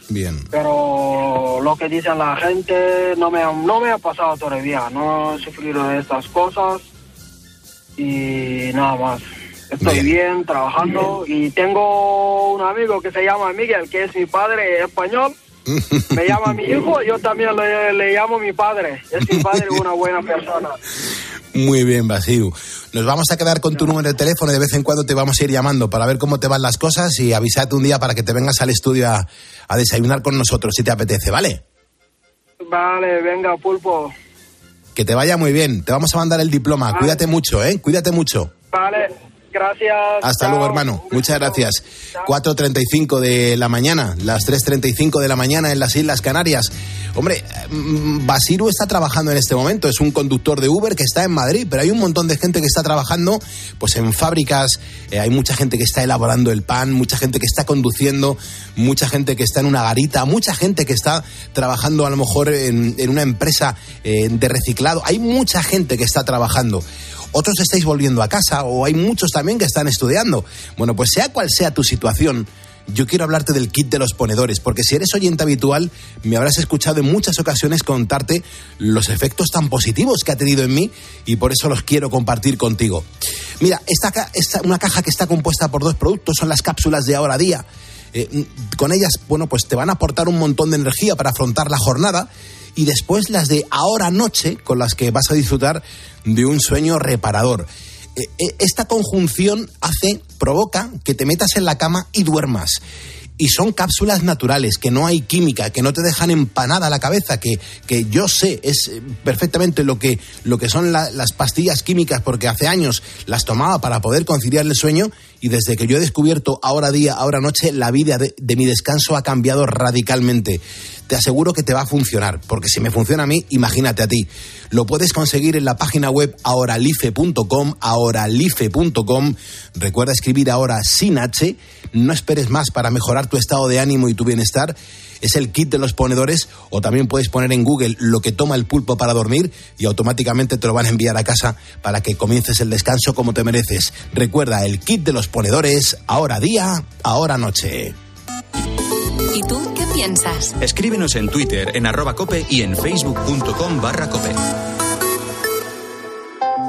Bien. Pero lo que dicen la gente no me, no me ha pasado todavía, no he sufrido de estas cosas y nada más. Estoy bien, trabajando y tengo un amigo que se llama Miguel, que es mi padre español. Me llama mi hijo, yo también le, le llamo mi padre. Es mi padre una buena persona. [LAUGHS] Muy bien, Basiu. Nos vamos a quedar con tu número de teléfono y de vez en cuando te vamos a ir llamando para ver cómo te van las cosas y avisarte un día para que te vengas al estudio a, desayunar con nosotros si te apetece, ¿vale? Vale, venga, pulpo. Que te vaya muy bien. Te vamos a mandar el diploma. Cuídate mucho, ¿eh? Cuídate mucho. Vale. Gracias. Hasta luego, hermano. Muchas gracias. 4.35 de la mañana, las 3.35 de la mañana en las Islas Canarias. Hombre, mm, Basiru está trabajando en este momento, es un conductor de Uber que está en Madrid, pero hay un montón de gente que está trabajando pues en fábricas, eh, hay mucha gente que está elaborando el pan, mucha gente que está conduciendo, mucha gente que está en una garita, mucha gente que está trabajando a lo mejor en, una empresa eh, de reciclado, hay mucha gente que está trabajando otros estáis volviendo a casa o hay muchos también que están estudiando. Bueno, pues sea cual sea tu situación, yo quiero hablarte del kit de los ponedores, porque si eres oyente habitual, me habrás escuchado en muchas ocasiones contarte los efectos tan positivos que ha tenido en mí y por eso los quiero compartir contigo. Mira, esta, esta una caja que está compuesta por dos productos son las cápsulas de ahora día. Eh, con ellas, bueno, pues te van a aportar un montón de energía para afrontar la jornada y después las de ahora noche con las que vas a disfrutar de un sueño reparador. Eh, eh, esta conjunción hace, provoca que te metas en la cama y duermas y son cápsulas naturales, que no hay química, que no te dejan empanada la cabeza, que, que yo sé es eh, perfectamente lo que, lo que son las pastillas químicas, porque hace años las tomaba para poder conciliar el sueño y desde que yo he descubierto ahora día, ahora noche, la vida de, de mi descanso ha cambiado radicalmente te aseguro que te va a funcionar, porque si me funciona a mí, imagínate a ti. Lo puedes conseguir en la página web ahoralife.com, ahoralife.com. Recuerda escribir ahora sin H, no esperes más para mejorar tu estado de ánimo y tu bienestar. Es el kit de los ponedores o también puedes poner en Google lo que toma el pulpo para dormir y automáticamente te lo van a enviar a casa para que comiences el descanso como te mereces. Recuerda el kit de los ponedores, ahora día, ahora noche. ¿Y tú qué piensas? Escríbenos en Twitter, en arroba cope y en facebook.com barra cope.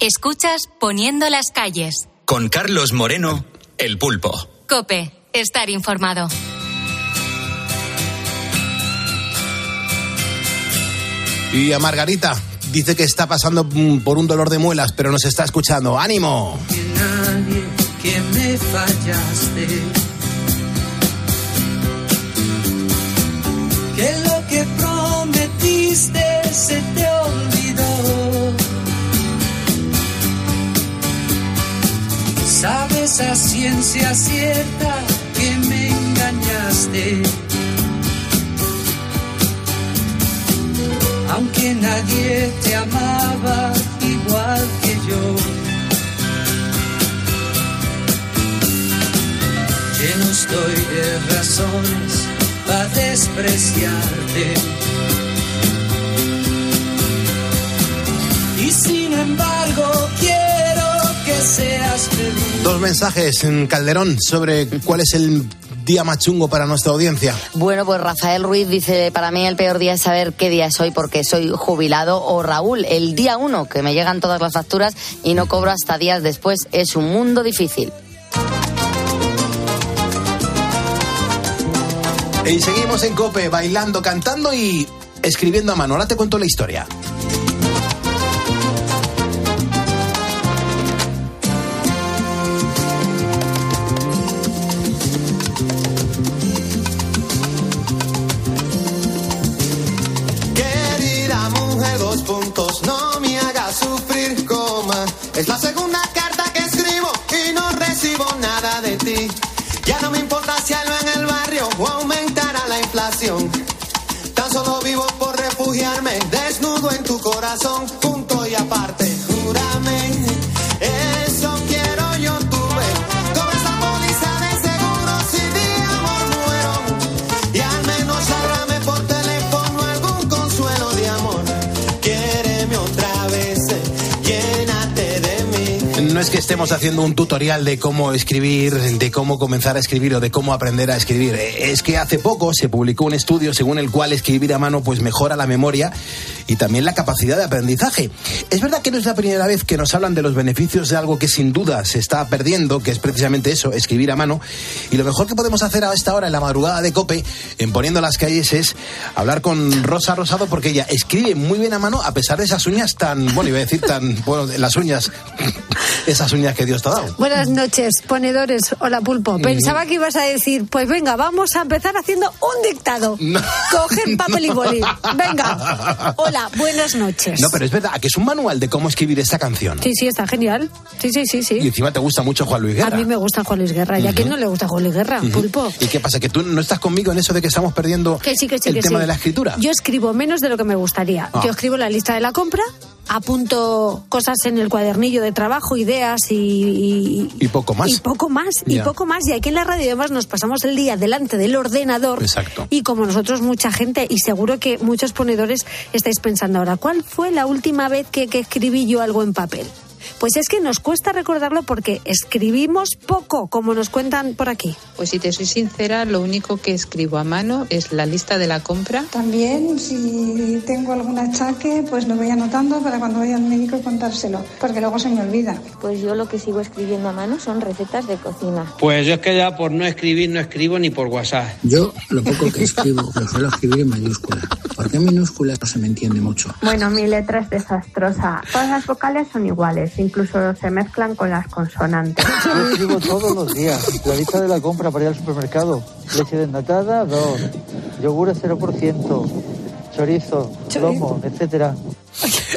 Escuchas Poniendo las calles. Con Carlos Moreno, El Pulpo. Cope, estar informado. Y a Margarita, dice que está pasando por un dolor de muelas, pero nos está escuchando. ¡Ánimo! Que nadie que me fallaste. Que lo que prometiste se te Sabes a ciencia cierta que me engañaste. Aunque nadie te amaba igual que yo. Lleno estoy de razones para despreciarte. Y sin embargo quiero que seas feliz. Dos mensajes en Calderón sobre cuál es el día más chungo para nuestra audiencia? Bueno, pues Rafael Ruiz dice, para mí el peor día es saber qué día es hoy porque soy jubilado. O Raúl, el día uno, que me llegan todas las facturas y no cobro hasta días después. Es un mundo difícil. Y seguimos en Cope, bailando, cantando y escribiendo a mano. Ahora te cuento la historia. Es la segunda carta que escribo y no recibo nada de ti. Ya no me importa si algo en el barrio o aumentará la inflación. Tan solo vivo por refugiarme, desnudo en tu corazón, que estemos haciendo un tutorial de cómo escribir, de cómo comenzar a escribir o de cómo aprender a escribir. Es que hace poco se publicó un estudio según el cual escribir a mano pues mejora la memoria y también la capacidad de aprendizaje. Es verdad que no es la primera vez que nos hablan de los beneficios de algo que sin duda se está perdiendo, que es precisamente eso, escribir a mano. Y lo mejor que podemos hacer a esta hora en la madrugada de Cope, en poniendo las calles, es hablar con Rosa Rosado porque ella escribe muy bien a mano a pesar de esas uñas tan, bueno, iba a decir tan, [LAUGHS] bueno, las uñas [LAUGHS] esas uñas que Dios te ha dado. Buenas noches, ponedores. Hola, Pulpo. Pensaba que ibas a decir, pues venga, vamos a empezar haciendo un dictado. Cogen papel y boli. Venga. Hola, [LAUGHS] buenas noches. No, pero es verdad, que es un manual de cómo escribir esta canción. Sí, sí, está genial. Sí, sí, sí, sí. Y encima te gusta mucho Juan Luis Guerra. A mí me gusta Juan Luis Guerra. ¿Y a quién no le gusta Juan Luis Guerra, Pulpo? ¿Y qué pasa? ¿Que tú no estás conmigo en eso de que estamos perdiendo el tema de la escritura? Yo escribo menos de lo que me gustaría. Ah. Yo escribo la lista de la compra, apunto cosas en el cuadernillo de trabajo, ideas y, y, poco más. Y poco más, y poco más. Y aquí en la radio además nos pasamos el día delante del ordenador. Exacto. Y como nosotros mucha gente, y seguro que muchos ponedores estáis pensando ahora, ¿cuál fue la última vez que escribí yo algo en papel? Pues es que nos cuesta recordarlo porque escribimos poco, como nos cuentan por aquí. Pues si te soy sincera, lo único que escribo a mano es la lista de la compra. También, si tengo algún achaque, pues lo voy anotando para cuando vaya al médico contárselo, porque luego se me olvida. Pues yo lo que sigo escribiendo a mano son recetas de cocina. Pues yo es que ya por no escribir no escribo ni por WhatsApp. Yo lo poco que escribo [LAUGHS] lo suelo escribir en mayúscula, porque en minúscula no se me entiende mucho. Bueno, mi letra es desastrosa. Todas las vocales son iguales incluso se mezclan con las consonantes. Yo escribo todos los días la lista de la compra para ir al supermercado. Leche desnatada, dos. Yogur 0%. Chorizo, lomo, etcétera.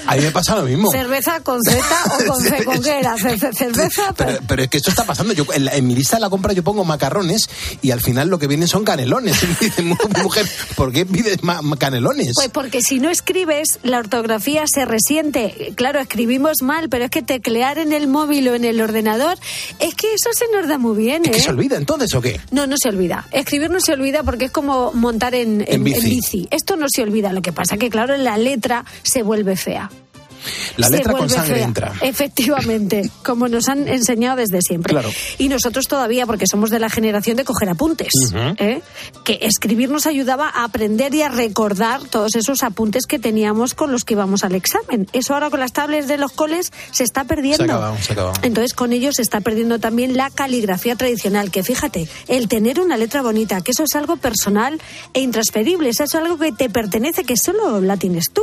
A mí me pasa lo mismo. Cerveza con Z o [LAUGHS] con C, con qué era. Cerveza. Pero, pero, es que esto está pasando. Yo en, mi lista de la compra yo pongo macarrones y al final lo que vienen son canelones. [LAUGHS] Y me dicen, mujer, ¿por qué pides canelones? Pues porque si no escribes, la ortografía se resiente. Claro, escribimos mal, pero es que teclear en el móvil o en el ordenador, es que eso se nos da muy bien. ¿Es que se ¿eh? olvida entonces o qué? No, no se olvida. Escribir no se olvida porque es como montar en, en, bici. Esto no se olvida. Lo que pasa que, claro, la letra se vuelve fea. La letra con sangre entra. Efectivamente, como nos han enseñado desde siempre. Claro. Y nosotros todavía, porque somos de la generación de coger apuntes, ¿eh? que escribir nos ayudaba a aprender y a recordar todos esos apuntes que teníamos con los que íbamos al examen. Eso ahora con las tablets de los coles se está perdiendo. Se acabado, se acabado. Entonces con ellos se está perdiendo también la caligrafía tradicional, que fíjate, el tener una letra bonita, que eso es algo personal e intransferible, eso es algo que te pertenece, que solo la tienes tú.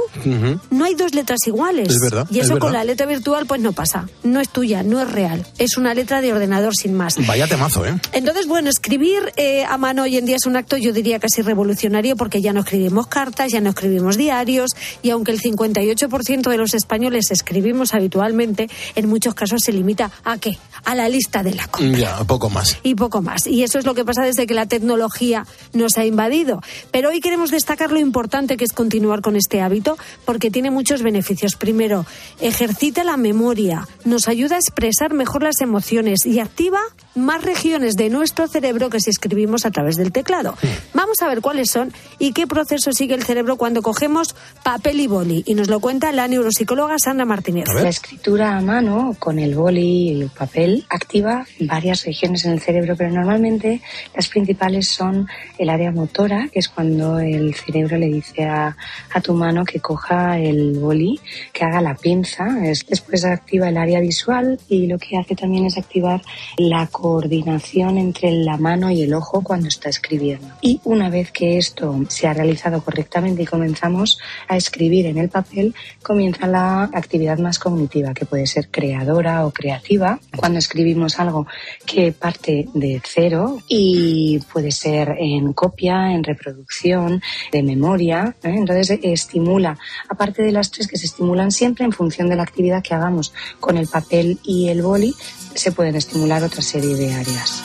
No hay dos letras iguales. Y eso con la letra virtual pues no pasa. No es tuya, no es real. Es una letra de ordenador sin más. Vaya temazo, ¿eh? Entonces, bueno, escribir eh, a mano hoy en día es un acto, yo diría, casi revolucionario porque ya no escribimos cartas, ya no escribimos diarios y aunque el 58% de los españoles escribimos habitualmente, en muchos casos se limita a qué? A la lista de la compra. Ya, poco más. Y poco más. Y eso es lo que pasa desde que la tecnología nos ha invadido. Pero hoy queremos destacar lo importante que es continuar con este hábito porque tiene muchos beneficios. Primero, Primero, ejercita la memoria, nos ayuda a expresar mejor las emociones y activa más regiones de nuestro cerebro que si escribimos a través del teclado. Vamos a ver cuáles son y qué proceso sigue el cerebro cuando cogemos papel y boli. Y nos lo cuenta la neuropsicóloga Sandra Martínez. La escritura a mano con el boli y el papel activa varias regiones en el cerebro, pero normalmente las principales son el área motora, que es cuando el cerebro le dice a, a tu mano que coja el boli, que haga la pinza. Después activa el área visual y lo que hace también es activar la coordinación entre la mano y el ojo cuando está escribiendo. Y una vez que esto se ha realizado correctamente y comenzamos a escribir en el papel, comienza la actividad más cognitiva, que puede ser creadora o creativa, cuando escribimos algo que parte de cero y puede ser en copia, en reproducción, de memoria. ¿eh? Entonces estimula, aparte de las tres que se estimulan siempre en función de la actividad que hagamos con el papel y el boli, se pueden estimular otra serie de áreas.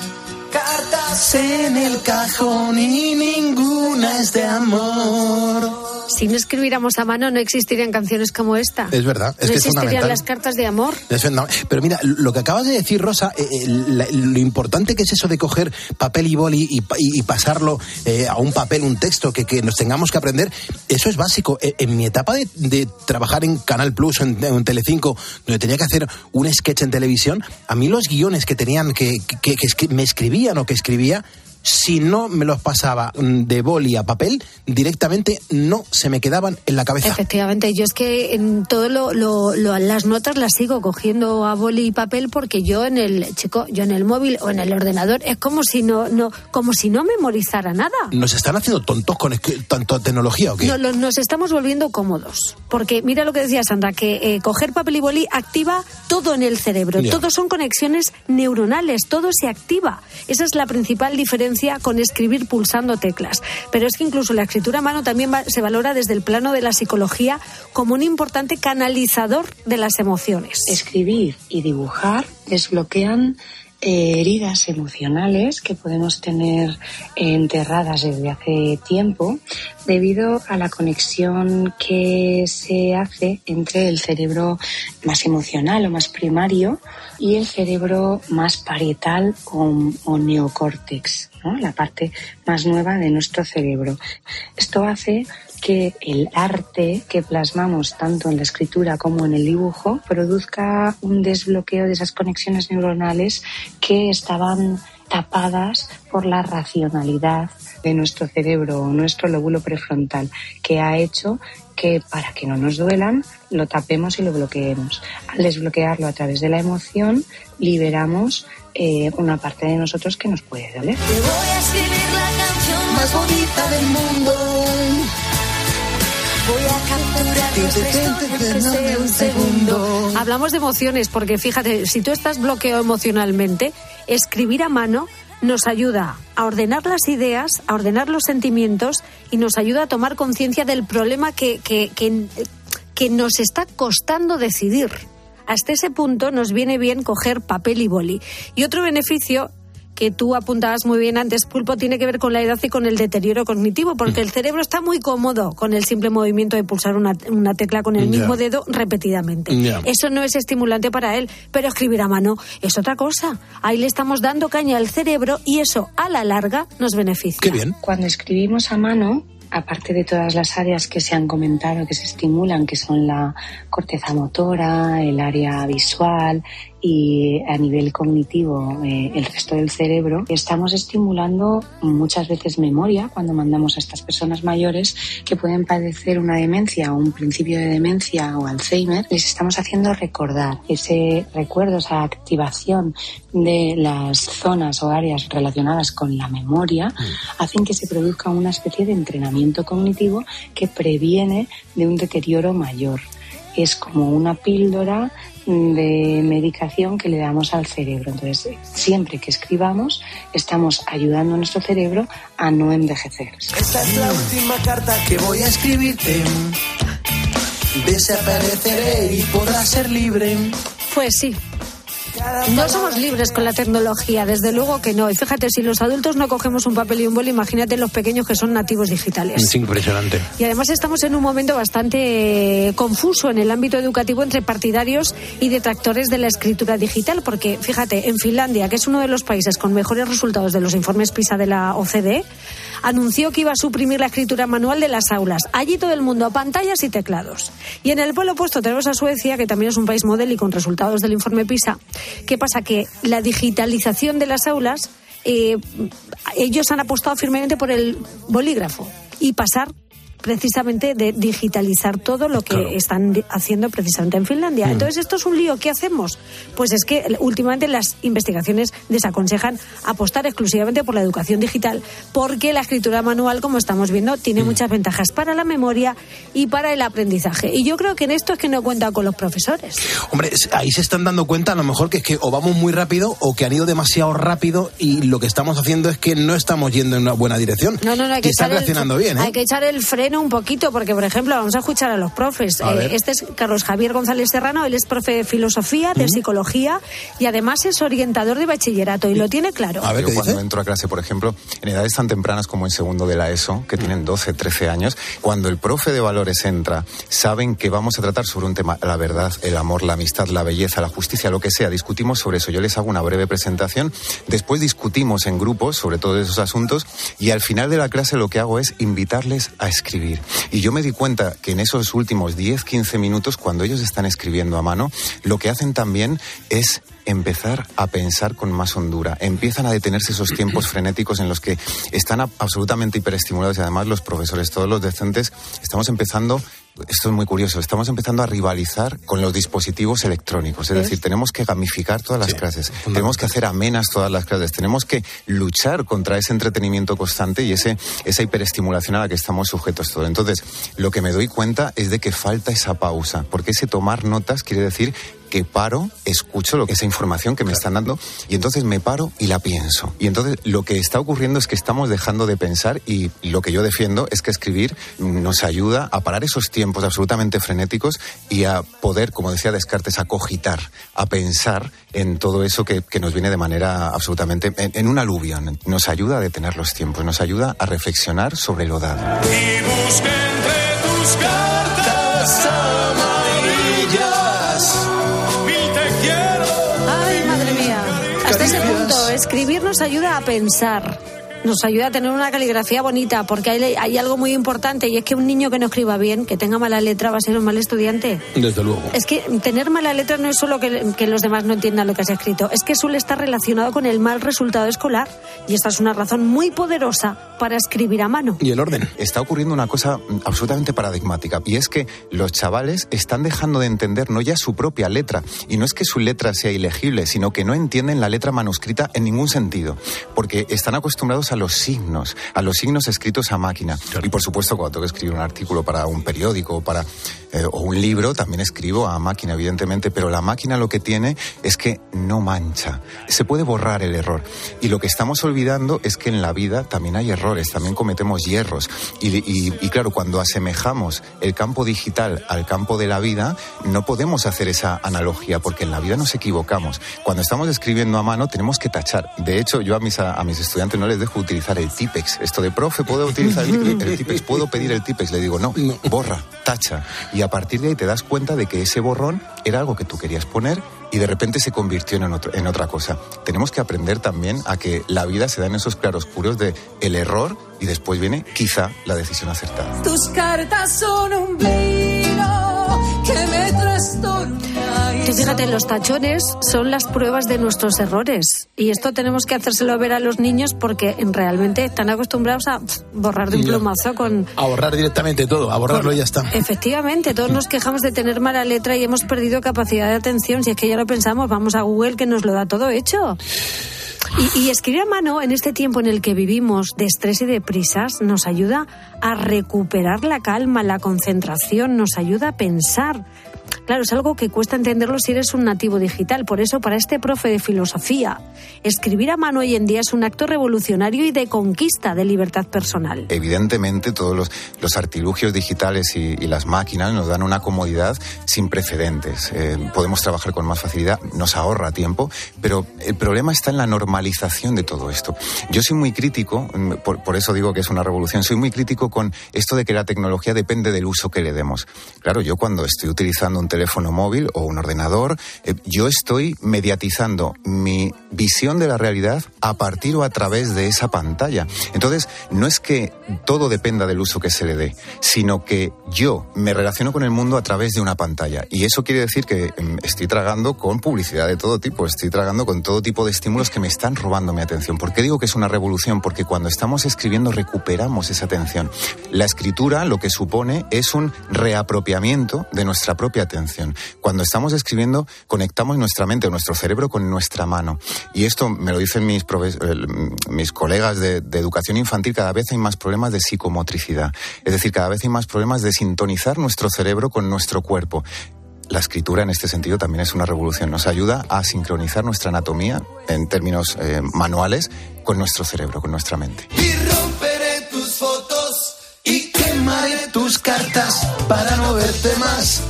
Cartas en el cajón y ninguna es de amor. Si no escribiéramos a mano, no existirían canciones como esta. Es verdad, es no que es existirían las cartas de amor. Pero mira, lo que acabas de decir, Rosa, eh, eh, lo importante que es eso de coger papel y boli y, pasarlo eh, a un papel, un texto que, nos tengamos que aprender, eso es básico. En mi etapa de, trabajar en Canal Plus o en, en, Telecinco, donde tenía que hacer un sketch en televisión, a mí los guiones que tenían que, que me escribían o que escribía, si no me los pasaba de boli a papel, directamente no se me quedaban en la cabeza. Efectivamente, yo es que en todo lo, las notas las sigo cogiendo a boli y papel porque yo en el chico, yo en el móvil o en el ordenador es como si no, no, como si no memorizara nada. ¿Nos están haciendo tontos con tanta tecnología o qué? No, nos estamos volviendo cómodos. Porque mira lo que decía Sandra, que eh, coger papel y boli activa todo en el cerebro. Todos son conexiones neuronales, todo se activa. Esa es la principal diferencia con escribir pulsando teclas. Pero es que incluso la escritura a mano también se valora desde el plano de la psicología como un importante canalizador de las emociones. Escribir y dibujar desbloquean eh, heridas emocionales que podemos tener enterradas desde hace tiempo debido a la conexión que se hace entre el cerebro más emocional o más primario y el cerebro más parietal o, o neocórtex, la parte más nueva de nuestro cerebro. Esto hace que el arte que plasmamos tanto en la escritura como en el dibujo produzca un desbloqueo de esas conexiones neuronales que estaban tapadas por la racionalidad de nuestro cerebro o nuestro lóbulo prefrontal, que ha hecho que para que no nos duelan lo tapemos y lo bloqueemos. Al desbloquearlo a través de la emoción, liberamos eh, una parte de nosotros que nos puede doler. voy a escribir la canción más bonita del mundo. Hablamos de emociones porque fíjate, si tú estás bloqueado emocionalmente, escribir a mano nos ayuda a ordenar las ideas, a ordenar los sentimientos y nos ayuda a tomar conciencia del problema que, que, que, que nos está costando decidir hasta ese punto nos viene bien coger papel y boli. Y otro beneficio que tú apuntabas muy bien antes, Pulpo, tiene que ver con la edad y con el deterioro cognitivo, porque el cerebro está muy cómodo con el simple movimiento de pulsar una, tecla con el mismo dedo repetidamente. Eso no es estimulante para él, pero escribir a mano es otra cosa. Ahí le estamos dando caña al cerebro y eso a la larga nos beneficia. Qué bien. Cuando escribimos a mano, aparte de todas las áreas que se han comentado que se estimulan, que son la corteza motora, el área visual, y a nivel cognitivo eh, el resto del cerebro, estamos estimulando muchas veces memoria cuando mandamos a estas personas mayores que pueden padecer una demencia o un principio de demencia o Alzheimer, les estamos haciendo recordar ese recuerdo, esa activación de las zonas o áreas relacionadas con la memoria, mm. hacen que se produzca una especie de entrenamiento cognitivo que previene de un deterioro mayor es como una píldora de medicación que le damos al cerebro. Entonces, siempre que escribamos, estamos ayudando a nuestro cerebro a no envejecer. Esta es la última carta que voy a escribirte. Desapareceré y podrás ser libre. Pues sí, no somos libres con la tecnología, desde luego que no. Y fíjate, si los adultos no cogemos un papel y un boli, imagínate los pequeños que son nativos digitales. Es impresionante. Y además estamos en un momento bastante confuso en el ámbito educativo entre partidarios y detractores de la escritura digital, porque fíjate, en Finlandia, que es uno de los países con mejores resultados de los informes PISA de la OCDE, anunció que iba a suprimir la escritura manual de las aulas. Allí todo el mundo, pantallas y teclados. Y en el pueblo opuesto tenemos a Suecia, que también es un país modelo y con resultados del informe PISA. ¿Qué pasa? Que la digitalización de las aulas, eh, ellos han apostado firmemente por el bolígrafo y pasar precisamente de digitalizar todo lo que están haciendo precisamente en Finlandia. Mm. Entonces, esto es un lío. ¿Qué hacemos? Pues es que últimamente las investigaciones desaconsejan apostar exclusivamente por la educación digital porque la escritura manual, como estamos viendo, tiene mm. muchas ventajas para la memoria y para el aprendizaje. Y yo creo que en esto es que no cuenta con los profesores. Hombre, ahí se están dando cuenta a lo mejor que es que o vamos muy rápido o que han ido demasiado rápido y lo que estamos haciendo es que no estamos yendo en una buena dirección. No, no, no, hay que, echar reaccionando el, bien. ¿eh? Hay que echar el freno un poquito porque, por ejemplo, vamos a escuchar a los profes. Eh, este es Carlos Javier González Serrano, él es profe de filosofía, de psicología y además es orientador de bachillerato y lo tiene claro. A ver, Yo cuando entro a clase, por ejemplo, en edades tan tempranas como en segundo de la ESO, que tienen 12, 13 años, cuando el profe de valores entra, saben que vamos a tratar sobre un tema, la verdad, el amor, la amistad, la belleza, la justicia, lo que sea, discutimos sobre eso. Yo les hago una breve presentación, después discutimos en grupos sobre todos esos asuntos y al final de la clase lo que hago es invitarles a escribir. Y yo me di cuenta que en esos últimos 10, 15 minutos, cuando ellos están escribiendo a mano, lo que hacen también es empezar a pensar con más hondura. Empiezan a detenerse esos tiempos [CLEARS THROAT] frenéticos en los que están absolutamente hiperestimulados y además los profesores, todos los docentes, estamos empezando esto es muy curioso. Estamos empezando a rivalizar con los dispositivos electrónicos. Es decir, tenemos que gamificar todas las clases. Tenemos que hacer amenas todas las clases. Tenemos que luchar contra ese entretenimiento constante y ese, esa hiperestimulación a la que estamos sujetos todos. Entonces, lo que me doy cuenta es de que falta esa pausa. Porque ese tomar notas quiere decir que paro, escucho lo que esa información que me están dando y entonces me paro y la pienso. Y entonces lo que está ocurriendo es que estamos dejando de pensar y lo que yo defiendo es que escribir nos ayuda a parar esos tiempos absolutamente frenéticos y a poder, como decía Descartes, a cogitar, a pensar en todo eso que, nos viene de manera absolutamente en, un aluvión. Nos ayuda a detener los tiempos, nos ayuda a reflexionar sobre lo dado. Y entre tus cartas. Escribir nos ayuda a pensar nos ayuda a tener una caligrafía bonita, porque hay, hay, algo muy importante y es que un niño que no escriba bien, que tenga mala letra, va a ser un mal estudiante. Desde luego. Es que tener mala letra no es solo que, que los demás no entiendan lo que has escrito, es que suele estar relacionado con el mal resultado escolar y esta es una razón muy poderosa para escribir a mano. Y el orden. Está ocurriendo una cosa absolutamente paradigmática y es que los chavales están dejando de entender no ya su propia letra y no es que su letra sea ilegible, sino que no entienden la letra manuscrita en ningún sentido, porque están acostumbrados a los signos, a los signos escritos a máquina. Y por supuesto, cuando tengo que escribir un artículo para un periódico para, eh, o un libro, también escribo a máquina, evidentemente, pero la máquina lo que tiene es que no mancha. Se puede borrar el error. Y lo que estamos olvidando es que en la vida también hay errores, también cometemos hierros. Y, y claro, cuando asemejamos el campo digital al campo de la vida, no podemos hacer esa analogía, porque en la vida nos equivocamos. Cuando estamos escribiendo a mano, tenemos que tachar. De hecho, yo a mis, a mis estudiantes no les dejo utilizar el Tipex. Esto de profe, ¿puedo utilizar el, Tipex? ¿Puedo pedir el Tipex? Le digo, no, borra, tacha. Y a partir de ahí te das cuenta de que ese borrón era algo que tú querías poner y de repente se convirtió en, otro, en otra cosa. Tenemos que aprender también a que la vida se da en esos claroscuros de el error y después viene quizá la decisión acertada. Tus cartas son un vino que me fíjate, los tachones son las pruebas de nuestros errores. Y esto tenemos que hacérselo ver a los niños porque realmente están acostumbrados a borrar de un plumazo con. A borrar directamente todo, a borrarlo y ya está. Efectivamente, todos nos quejamos de tener mala letra y hemos perdido capacidad de atención. Si es que ya lo pensamos, vamos a Google que nos lo da todo hecho. Y, y, escribir a mano en este tiempo en el que vivimos de estrés y de prisas nos ayuda a recuperar la calma, la concentración, nos ayuda a pensar, Claro, es algo que cuesta entenderlo si eres un nativo digital. Por eso, para este profe de filosofía, escribir a mano hoy en día es un acto revolucionario y de conquista de libertad personal. Evidentemente, todos los, artilugios digitales y, las máquinas nos dan una comodidad sin precedentes. Eh, podemos trabajar con más facilidad, nos ahorra tiempo, pero el problema está en la normalización de todo esto. Yo soy muy crítico, mm, por, por eso digo que es una revolución, soy muy crítico con esto de que la tecnología depende del uso que le demos. Claro, yo cuando estoy utilizando un teléfono teléfono móvil o un ordenador, eh, yo estoy mediatizando mi visión de la realidad a partir o a través de esa pantalla. Entonces, no es que todo dependa del uso que se le dé, sino que yo me relaciono con el mundo a través de una pantalla. Y eso quiere decir que em, estoy tragando con publicidad de todo tipo, estoy tragando con todo tipo de estímulos que me están robando mi atención. ¿Por qué digo que es una revolución? Porque cuando estamos escribiendo recuperamos esa atención. La escritura lo que supone es un reapropiamiento de nuestra propia atención. Cuando estamos escribiendo conectamos nuestra mente nuestro cerebro con nuestra mano. Y esto me lo dicen mis, mis colegas de, de educación infantil, cada vez hay más problemas de psicomotricidad. Es decir, cada vez hay más problemas de sintonizar nuestro cerebro con nuestro cuerpo la escritura en este sentido también es una revolución. Nos ayuda a sincronizar nuestra anatomía en términos eh, manuales con nuestro cerebro, con nuestra mente. Y romperé tus fotos y quemaré tus cartas para no verte más.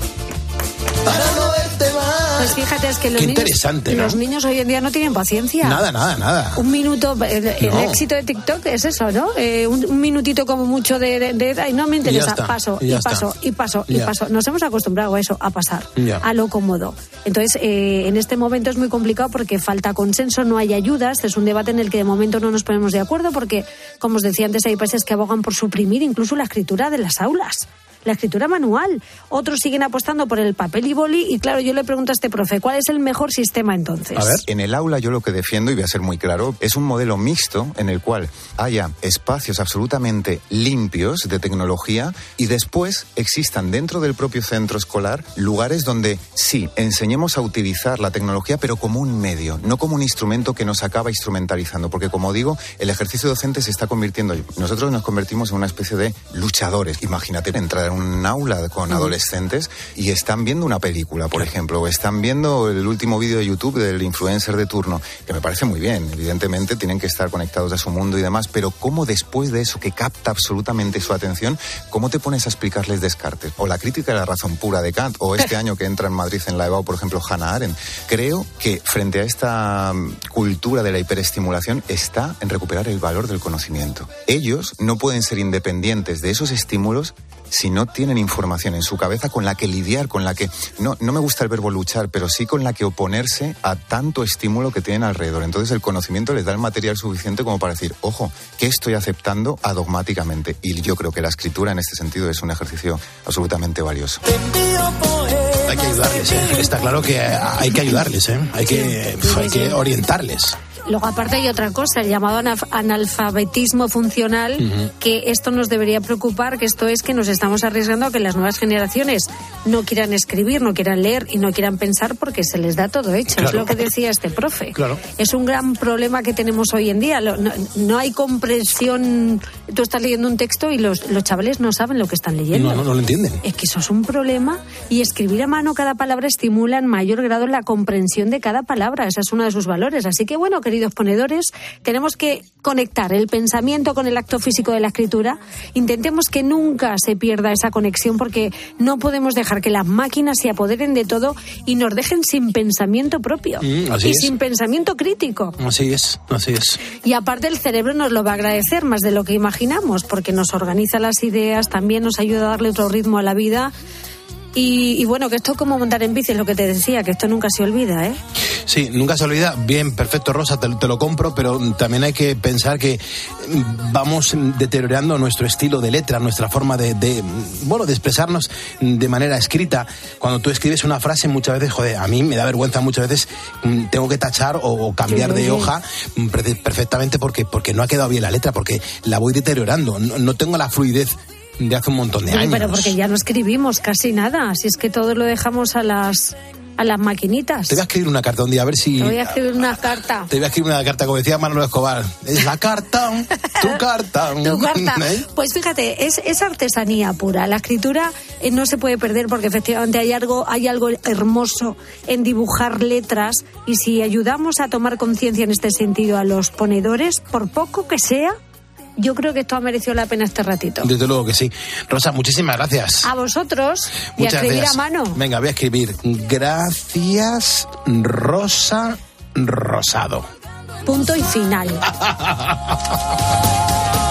Para no verte más. Pues fíjate, es que los, Qué niños, interesante, ¿no? los niños hoy en día no tienen paciencia. Nada, nada, nada. Un minuto, el, el No. éxito de TikTok es eso, ¿no? Eh, un, un minutito como mucho de, de, de- ay, no me interesa, está, paso, y paso, y paso, y paso. Nos hemos acostumbrado a eso, a pasar, Ya. a lo cómodo. Entonces, eh, en este momento es muy complicado porque falta consenso, no hay ayudas, es un debate en el que de momento no nos ponemos de acuerdo porque, como os decía antes, hay países que abogan por suprimir incluso la escritura de las aulas. La escritura manual. Otros siguen apostando por el papel y boli. Y claro, yo le pregunto a este profe, ¿cuál es el mejor sistema entonces? En el aula yo lo que defiendo, y voy a ser muy claro, es un modelo mixto en el cual haya espacios absolutamente limpios de tecnología y después existan dentro del propio centro escolar lugares donde sí, enseñemos a utilizar la tecnología, pero como un medio, no como un instrumento que nos acaba instrumentalizando. Porque como digo, el ejercicio docente se está convirtiendo, nosotros nos convertimos en una especie de luchadores. Imagínate entrar en un aula con adolescentes y están viendo una película, por ejemplo, o están viendo el último vídeo de YouTube del influencer de turno, que me parece muy bien. Evidentemente tienen que estar conectados a su mundo y demás, pero ¿cómo después de eso que capta absolutamente su atención, cómo te pones a explicarles Descartes? O la crítica de la razón pura de Kant, o este [LAUGHS] año que entra en Madrid en la EBAU, por ejemplo, Hannah Arendt. Creo que frente a esta mm, cultura de la hiperestimulación está en recuperar el valor del conocimiento. Ellos no pueden ser independientes de esos estímulos si no tienen información en su cabeza con la que lidiar, con la que, no, no me gusta el verbo luchar, pero sí con la que oponerse a tanto estímulo que tienen alrededor. Entonces el conocimiento les da el material suficiente como para decir, ojo, ¿qué estoy aceptando adogmáticamente? Y yo creo que la escritura en este sentido es un ejercicio absolutamente valioso. Hay que ayudarles, ¿eh? Está claro que hay que ayudarles, ¿eh? Hay que, hay que orientarles. Luego, aparte, hay otra cosa, el llamado analfabetismo funcional, que esto nos debería preocupar, que esto es que nos estamos arriesgando a que las nuevas generaciones no quieran escribir, no quieran leer y no quieran pensar porque se les da todo hecho. Es lo que decía este profe. Claro. Es un gran problema que tenemos hoy en día. No, no hay comprensión. Tú estás leyendo un texto y los, los chavales no saben lo que están leyendo. No, no, no lo entienden. Es que eso es un problema y escribir a mano cada palabra estimula en mayor grado la comprensión de cada palabra. Ese es uno de sus valores. Así que, bueno, queridos ponedores, tenemos que conectar el pensamiento con el acto físico de la escritura. Intentemos que nunca se pierda esa conexión porque no podemos dejar que las máquinas se apoderen de todo y nos dejen sin pensamiento propio Mm, así y es. sin pensamiento crítico. Así es, así es. Y aparte el cerebro nos lo va a agradecer más de lo que imaginamos, porque nos organiza las ideas, también nos ayuda a darle otro ritmo a la vida. Y, y bueno, que esto es como montar en bici, es lo que te decía, que esto nunca se olvida, ¿eh? Sí, nunca se olvida. Bien, perfecto, Rosa, te, te lo compro, pero también hay que pensar que mm, vamos deteriorando nuestro estilo de letra, nuestra forma de, de, mm, bueno, de expresarnos de manera escrita. Cuando tú escribes una frase, muchas veces, joder, a mí me da vergüenza, muchas veces mm, tengo que tachar o, o cambiar Sí, de hoja perfectamente porque, porque no ha quedado bien la letra, porque la voy deteriorando. No, no tengo la fluidez de hace un montón de Sí, años. pero porque ya no escribimos casi nada, así es que todo lo dejamos a las a las maquinitas. Te voy a escribir una carta un día, a ver si... Te voy a escribir una carta. Te voy a escribir una carta, como decía Manolo Escobar. Es la carta, tu [LAUGHS] carta. Tu carta. [LAUGHS] ¿Eh? Pues fíjate, es, es artesanía pura. La escritura eh, no se puede perder porque efectivamente hay algo, hay algo hermoso en dibujar letras y si ayudamos a tomar conciencia en este sentido a los ponedores, por poco que sea, yo creo que esto ha merecido la pena este ratito. Desde luego que sí. Rosa, muchísimas gracias. A vosotros y a Muchas escribir gracias. a mano. Venga, voy a escribir. Gracias, Rosa Rosado. Punto y final. [LAUGHS]